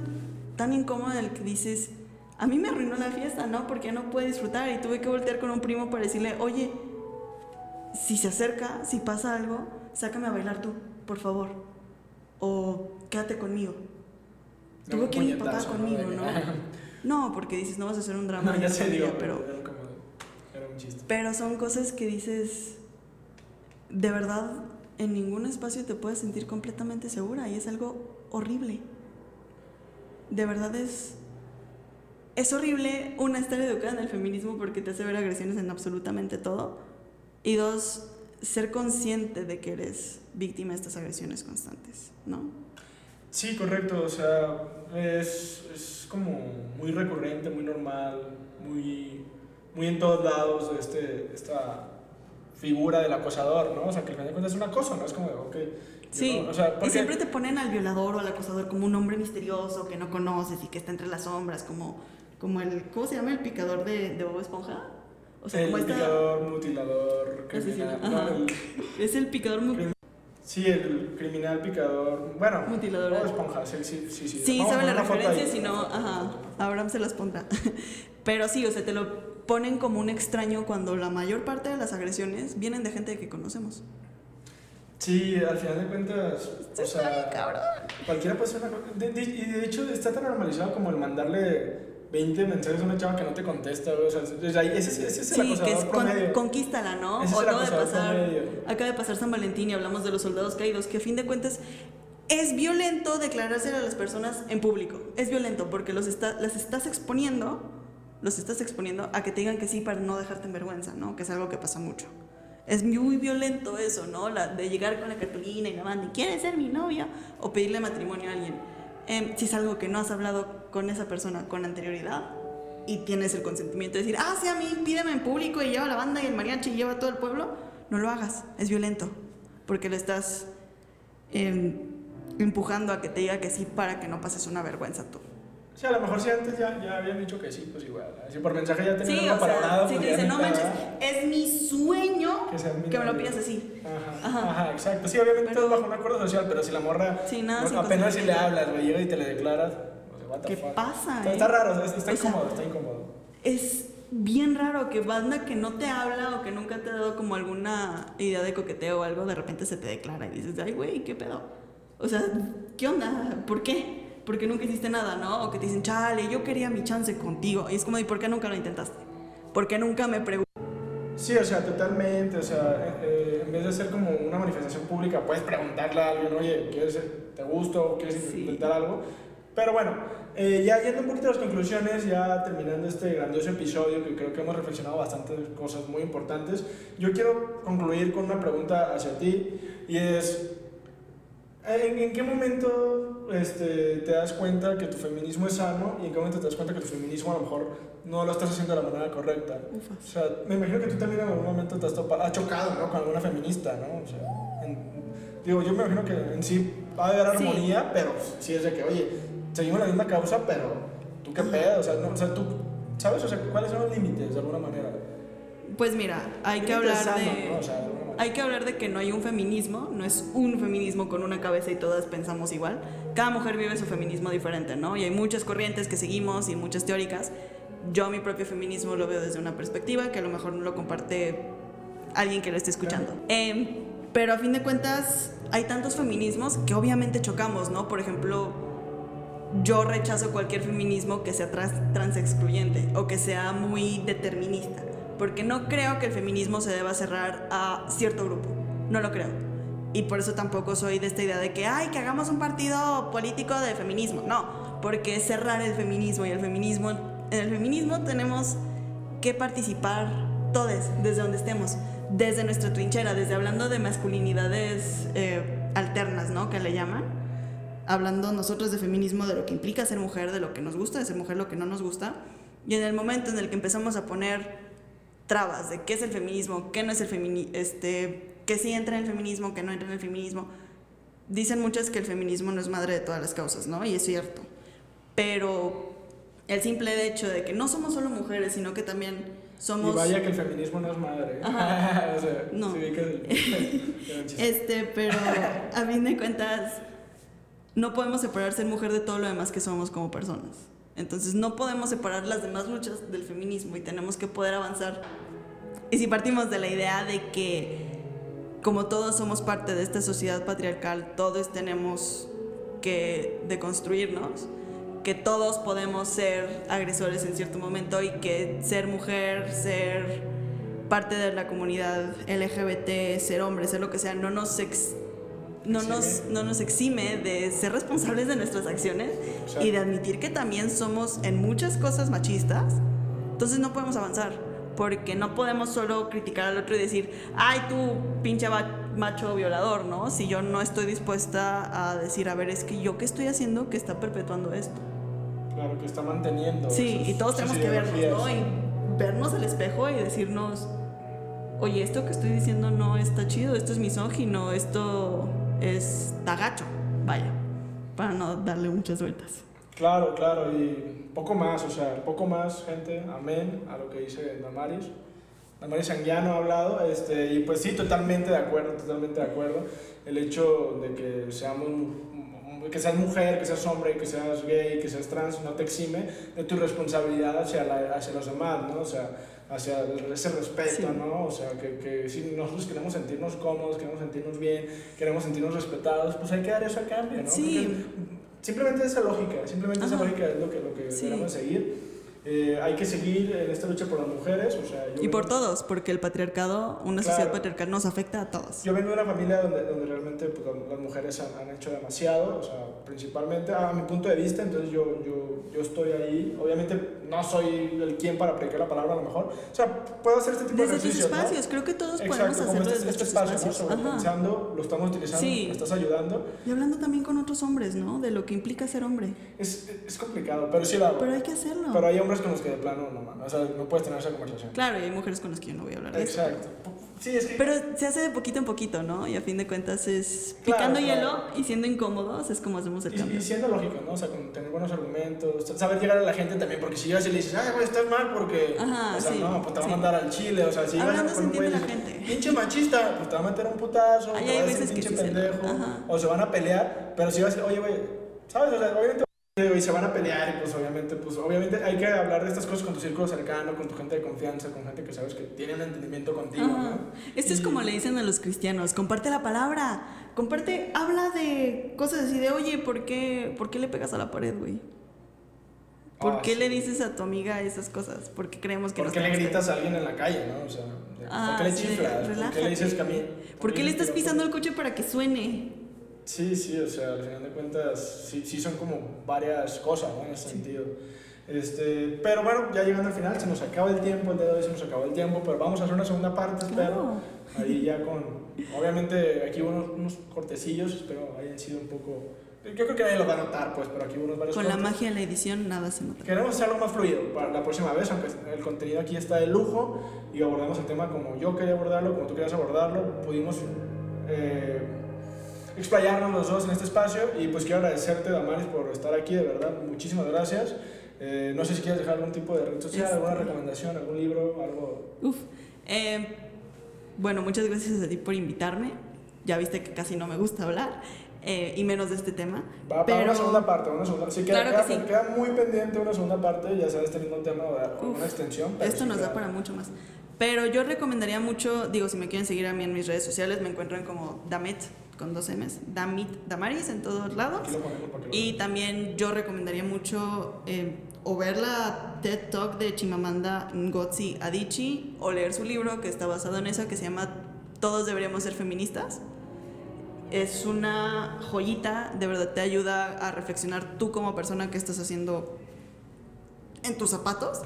[SPEAKER 2] tan incómodo en el que dices, a mí me arruinó la fiesta, ¿no? Porque no puede disfrutar y tuve que voltear con un primo para decirle, oye, si se acerca, si pasa algo, sácame a bailar tú, por favor. O quédate conmigo. tuvo que ir mi papá conmigo, ¿no? [laughs] No, porque dices, no vas a hacer un drama.
[SPEAKER 1] No, ya se dio,
[SPEAKER 2] pero...
[SPEAKER 1] Era un chiste.
[SPEAKER 2] Pero son cosas que dices, de verdad, en ningún espacio te puedes sentir completamente segura y es algo horrible. De verdad es... Es horrible, una, estar educada en el feminismo porque te hace ver agresiones en absolutamente todo. Y dos, ser consciente de que eres víctima de estas agresiones constantes, ¿no?
[SPEAKER 1] Sí, correcto. O sea, es, es como muy recurrente, muy normal, muy, muy en todos lados este, esta figura del acosador, ¿no? O sea, que al final de cuentas es una cosa, ¿no? Es como, ok.
[SPEAKER 2] Sí, o sea, y siempre te ponen al violador o al acosador como un hombre misterioso que no conoces y que está entre las sombras, como, como el, ¿cómo se llama el picador de, de Bob Esponja?
[SPEAKER 1] O sea, el como picador, mutilador, criminal.
[SPEAKER 2] Es el picador mutilador.
[SPEAKER 1] Sí, el criminal picador. Bueno,
[SPEAKER 2] mutilador.
[SPEAKER 1] Bob Esponja, sí, sí, sí. Sí,
[SPEAKER 2] sí sabe la referencia, si no, ajá, Abraham se las pondrá. [laughs] Pero sí, o sea, te lo ponen como un extraño cuando la mayor parte de las agresiones vienen de gente que conocemos.
[SPEAKER 1] Sí, al final de cuentas, o sea,
[SPEAKER 2] cabrón.
[SPEAKER 1] cualquiera puede ser una y de hecho está tan normalizado como el mandarle 20 mensajes a una chava que no te contesta, o sea, ese, ese, es el sí, que es con,
[SPEAKER 2] conquístala, ¿no?
[SPEAKER 1] Ese o acaba de
[SPEAKER 2] pasar, acaba de pasar San Valentín y hablamos de los soldados caídos, que a fin de cuentas es violento declararse a las personas en público. Es violento porque los está, las estás exponiendo los estás exponiendo a que te digan que sí para no dejarte en vergüenza, ¿no? Que es algo que pasa mucho. Es muy violento eso, ¿no? La, de llegar con la cartulina y la banda, ¿quieres ser mi novia? O pedirle matrimonio a alguien. Em, si es algo que no has hablado con esa persona con anterioridad y tienes el consentimiento de decir, ah, sí, a mí, pídeme en público y lleva la banda y el mariachi y lleva a todo el pueblo, no lo hagas, es violento, porque le estás em, empujando a que te diga que sí para que no pases una vergüenza tú.
[SPEAKER 1] Sí, a lo mejor si antes ya, ya habían dicho que sí, pues igual. Así por mensaje ya tenían sí, algo para
[SPEAKER 2] Si te dicen, no manches, es mi sueño que, me lo pidas así.
[SPEAKER 1] Ajá, ajá, exacto. Sí, obviamente todo bajo un acuerdo social, pero si la morra
[SPEAKER 2] sí, nada,
[SPEAKER 1] apenas si le hablas, güey, llega y te le declaras,
[SPEAKER 2] pues, ¿qué pasa?
[SPEAKER 1] Está, está raro, está, incómodo, está incómodo.
[SPEAKER 2] Es bien raro que banda que no te habla o que nunca te ha dado como alguna idea de coqueteo o algo, de repente se te declara y dices, ay, güey, ¿qué pedo? O sea, ¿qué onda? ¿Por qué? porque nunca hiciste nada, ¿no? O que te dicen, chale, yo quería mi chance contigo. Y es como, ¿y por qué nunca lo intentaste? ¿Por qué nunca me preguntaste?
[SPEAKER 1] Sí, o sea, totalmente. O sea, eh, en vez de ser como una manifestación pública, puedes preguntarle a alguien, oye, ¿quieres, ¿te gusta o quieres intentar algo? Pero bueno, eh, ya yendo un poquito a las conclusiones, ya terminando este grandioso episodio, que creo que hemos reflexionado bastantes cosas muy importantes, yo quiero concluir con una pregunta hacia ti, y es, ¿En, qué momento este, te das cuenta que tu feminismo es sano y en qué momento te das cuenta que tu feminismo a lo mejor no lo estás haciendo de la manera correcta? O sea, me imagino que tú también en algún momento te has, has chocado ¿no? con alguna feminista, ¿no? O sea, digo, yo me imagino que en sí va a haber armonía, pero sí es de que, oye, seguimos la misma causa, pero tú qué pedo, o sea, no, o sea, tú, ¿sabes? O sea, ¿cuáles son los límites de alguna manera?
[SPEAKER 2] Pues mira, hay que hablar de... hay que hablar de que no hay un feminismo, no es un feminismo con una cabeza y todas pensamos igual. Cada mujer vive su feminismo diferente, ¿no? Y hay muchas corrientes que seguimos y muchas teóricas. Yo mi propio feminismo lo veo desde una perspectiva que a lo mejor no lo comparte alguien que lo esté escuchando. Em, pero a fin de cuentas hay tantos feminismos que obviamente chocamos, ¿no? Por ejemplo, yo rechazo cualquier feminismo que sea trans, transexcluyente o que sea muy determinista porque no creo que el feminismo se deba cerrar a cierto grupo, no lo creo. Y por eso tampoco soy de esta idea de que, ay, que hagamos un partido político de feminismo. No, porque cerrar el feminismo y el feminismo, en el feminismo tenemos que participar todos, desde donde estemos, desde nuestra trinchera, desde hablando de masculinidades eh, alternas, ¿no? Que le llaman. Hablando nosotros de feminismo, de lo que implica ser mujer, de lo que nos gusta, de ser mujer, lo que no nos gusta. Y en el momento en el que empezamos a poner trabas de qué es el feminismo, qué no es el feminismo, este, qué sí entra en el feminismo, qué no entra en el feminismo. Dicen muchas que el feminismo no es madre de todas las causas, ¿no? Y es cierto. Pero el simple hecho de que no somos solo mujeres, sino que también somos...
[SPEAKER 1] Y vaya que el feminismo no es madre. [laughs]
[SPEAKER 2] o sea, no. [laughs] [laughs] este, pero a fin de cuentas, no podemos separar ser mujer de todo lo demás que somos como personas. Entonces no podemos separar las demás luchas del feminismo y tenemos que poder avanzar. Y si partimos de la idea de que como todos somos parte de esta sociedad patriarcal, todos tenemos que deconstruirnos, que todos podemos ser agresores en cierto momento y que ser mujer, ser parte de la comunidad LGBT, ser hombre, ser lo que sea, no nos, no nos, no nos exime de ser responsables de nuestras acciones y de admitir que también somos en muchas cosas machistas. Entonces no podemos avanzar, porque no podemos solo criticar al otro y decir, ay, tú pinche macho violador, ¿no? Si yo no estoy dispuesta a decir, a ver, es que yo qué estoy haciendo que está perpetuando esto.
[SPEAKER 1] Claro, que está manteniendo.
[SPEAKER 2] Sí, y todos tenemos que vernos, ¿no? Y vernos al espejo y decirnos, oye, esto que estoy diciendo no está chido, esto es misógino, esto es tagacho, vaya, para no darle muchas vueltas.
[SPEAKER 1] Claro, claro, y poco más, o sea, poco más, gente, amén, a lo que dice Damaris. Damaris Sanguiano ha hablado, este, y pues sí, totalmente de acuerdo, totalmente de acuerdo. El hecho de que seamos que seas mujer, que seas hombre, que seas gay, que seas trans, no te exime de tu responsabilidad hacia, hacia los demás, ¿no? O sea, hacia ese respeto, ¿no? O sea, que, que, si nosotros queremos sentirnos cómodos, queremos sentirnos bien, queremos sentirnos respetados, pues hay que dar eso a cambio, ¿no?
[SPEAKER 2] Sí.
[SPEAKER 1] simplemente esa lógica, simplemente esa lógica es lo que, lo que debemos seguir. Eh, hay que seguir en esta lucha por las mujeres. O sea,
[SPEAKER 2] y por todos, porque el patriarcado, una sociedad patriarcal nos afecta a todos.
[SPEAKER 1] Yo vengo de una familia donde, donde realmente pues, las mujeres han, han, hecho demasiado, o sea, principalmente a mi punto de vista, entonces yo, yo, yo estoy ahí. Obviamente no soy el quien para aplicar la palabra a lo mejor. O sea, puedo hacer este tipo
[SPEAKER 2] desde
[SPEAKER 1] de.
[SPEAKER 2] Desde espacios, creo que todos podemos hacerlo
[SPEAKER 1] este,
[SPEAKER 2] desde
[SPEAKER 1] este espacio, ¿no? pensando, lo estamos utilizando, me estás ayudando.
[SPEAKER 2] Y hablando también con otros hombres, ¿no? De lo que implica ser hombre.
[SPEAKER 1] Es, es complicado, pero sí lo hago.
[SPEAKER 2] Pero hay que hacerlo.
[SPEAKER 1] Pero hay hombres con los que de plano no, o sea, no puedes tener esa conversación.
[SPEAKER 2] Claro, y hay mujeres con las que yo no voy a hablar de
[SPEAKER 1] Exacto. Sí, es que...
[SPEAKER 2] Pero se hace de poquito en poquito, ¿no? Y a fin de cuentas es picando hielo y siendo incómodos es como hacemos el cambio.
[SPEAKER 1] Y, siendo lógico, ¿no? O sea, con tener buenos argumentos, saber llegar a la gente también, porque si llegas y le dices, ay, güey, estás mal porque...
[SPEAKER 2] Ajá,
[SPEAKER 1] o sea,
[SPEAKER 2] sí,
[SPEAKER 1] no, pues te va a mandar al chile, o sea, si
[SPEAKER 2] llegas
[SPEAKER 1] a
[SPEAKER 2] un güey la gente.
[SPEAKER 1] pinche machista, pues te va a meter un putazo, te va a decir pinche pendejo, o se van a pelear, pero si vas a decir, oye, güey, ¿sabes? O sea, obviamente y se van a pelear y pues obviamente, pues obviamente hay que hablar de estas cosas con tu círculo cercano, con tu gente de confianza, con gente que sabes que tiene un entendimiento contigo, ¿no?
[SPEAKER 2] Esto es como le dicen a los cristianos, comparte la palabra, comparte, habla de cosas así de, oye, ¿por qué, ¿por qué le pegas a la pared, güey? ¿Por ah, qué le dices a tu amiga esas cosas? ¿Por qué creemos que
[SPEAKER 1] ¿Por qué le gritas a alguien en la calle, no? O sea, ¿por qué le ah, chiflas? ¿Por qué le dices que a mí?
[SPEAKER 2] ¿Por qué le estás pisando el coche para que suene?
[SPEAKER 1] Sí, sí, o sea, al final de cuentas, sí, sí son como varias cosas, ¿no? En ese sentido. Este, pero bueno, ya llegando al final, se nos acaba el tiempo, el día de hoy se nos acabó el tiempo, pero vamos a hacer una segunda parte, espero. Ahí ya con, obviamente, aquí unos, unos cortecillos, espero hayan sido un poco... Yo creo que nadie lo va a notar, pues, pero aquí unos varios
[SPEAKER 2] Con la magia de la edición nada se nota.
[SPEAKER 1] Queremos hacerlo más fluido para la próxima vez, aunque el contenido aquí está de lujo y abordamos el tema como yo quería abordarlo, como tú querías abordarlo, pudimos... Eh, explayarnos los dos en este espacio y pues quiero agradecerte, Damaris, por estar aquí, de verdad, muchísimas gracias. Eh, no sé si quieres dejar algún tipo de red social, alguna este. recomendación, algún libro, algo.
[SPEAKER 2] Uf. Eh, bueno, muchas gracias a ti por invitarme. Ya viste que casi no me gusta hablar. Eh, y menos de este tema.
[SPEAKER 1] Va para una segunda parte, una segunda. Sí, queda, claro queda, queda, muy pendiente una segunda parte, ya sabes, teniendo un tema o una extensión.
[SPEAKER 2] Esto nos da para mucho más. Pero yo recomendaría mucho, digo, si me quieren seguir a mí en mis redes sociales, me encuentran como Damet con dos M's, Damit, Damaris en todos lados. Y también yo recomendaría mucho eh, o ver la TED Talk de Chimamanda Ngozi Adichie o leer su libro que está basado en eso, que se llama Todos deberíamos ser feministas. Es una joyita, de verdad te ayuda a reflexionar tú como persona que estás haciendo en tus zapatos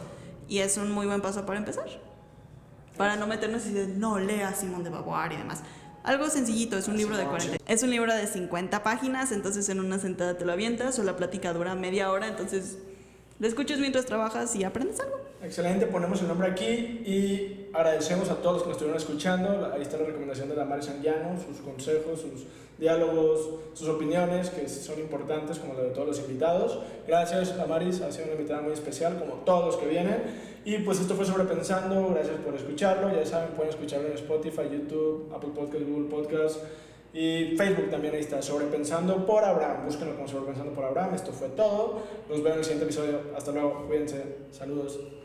[SPEAKER 2] y es un muy buen paso para empezar. Para no meternos y decir, no, lea Simón de Beauvoir y demás algo sencillito, es un libro de 40. Es un libro de 50 páginas, entonces en una sentada te lo avientas o la plática dura media hora, entonces lo escuchas mientras trabajas y aprendes algo.
[SPEAKER 1] Excelente, ponemos el nombre aquí y agradecemos a todos los que nos estuvieron escuchando. Ahí está la recomendación de Damaris Sanguiano, sus consejos, sus diálogos, sus opiniones que son importantes como la de todos los invitados. Gracias Damaris, ha sido una invitada muy especial como todos los que vienen. Y pues esto fue Sobrepensando, gracias por escucharlo, ya saben, pueden escucharlo en Spotify, YouTube, Apple Podcast, Google Podcast y Facebook también ahí está, Sobrepensando por Abraham, búsquenlo como Sobrepensando por Abraham, esto fue todo, nos vemos en el siguiente episodio, hasta luego, cuídense, saludos.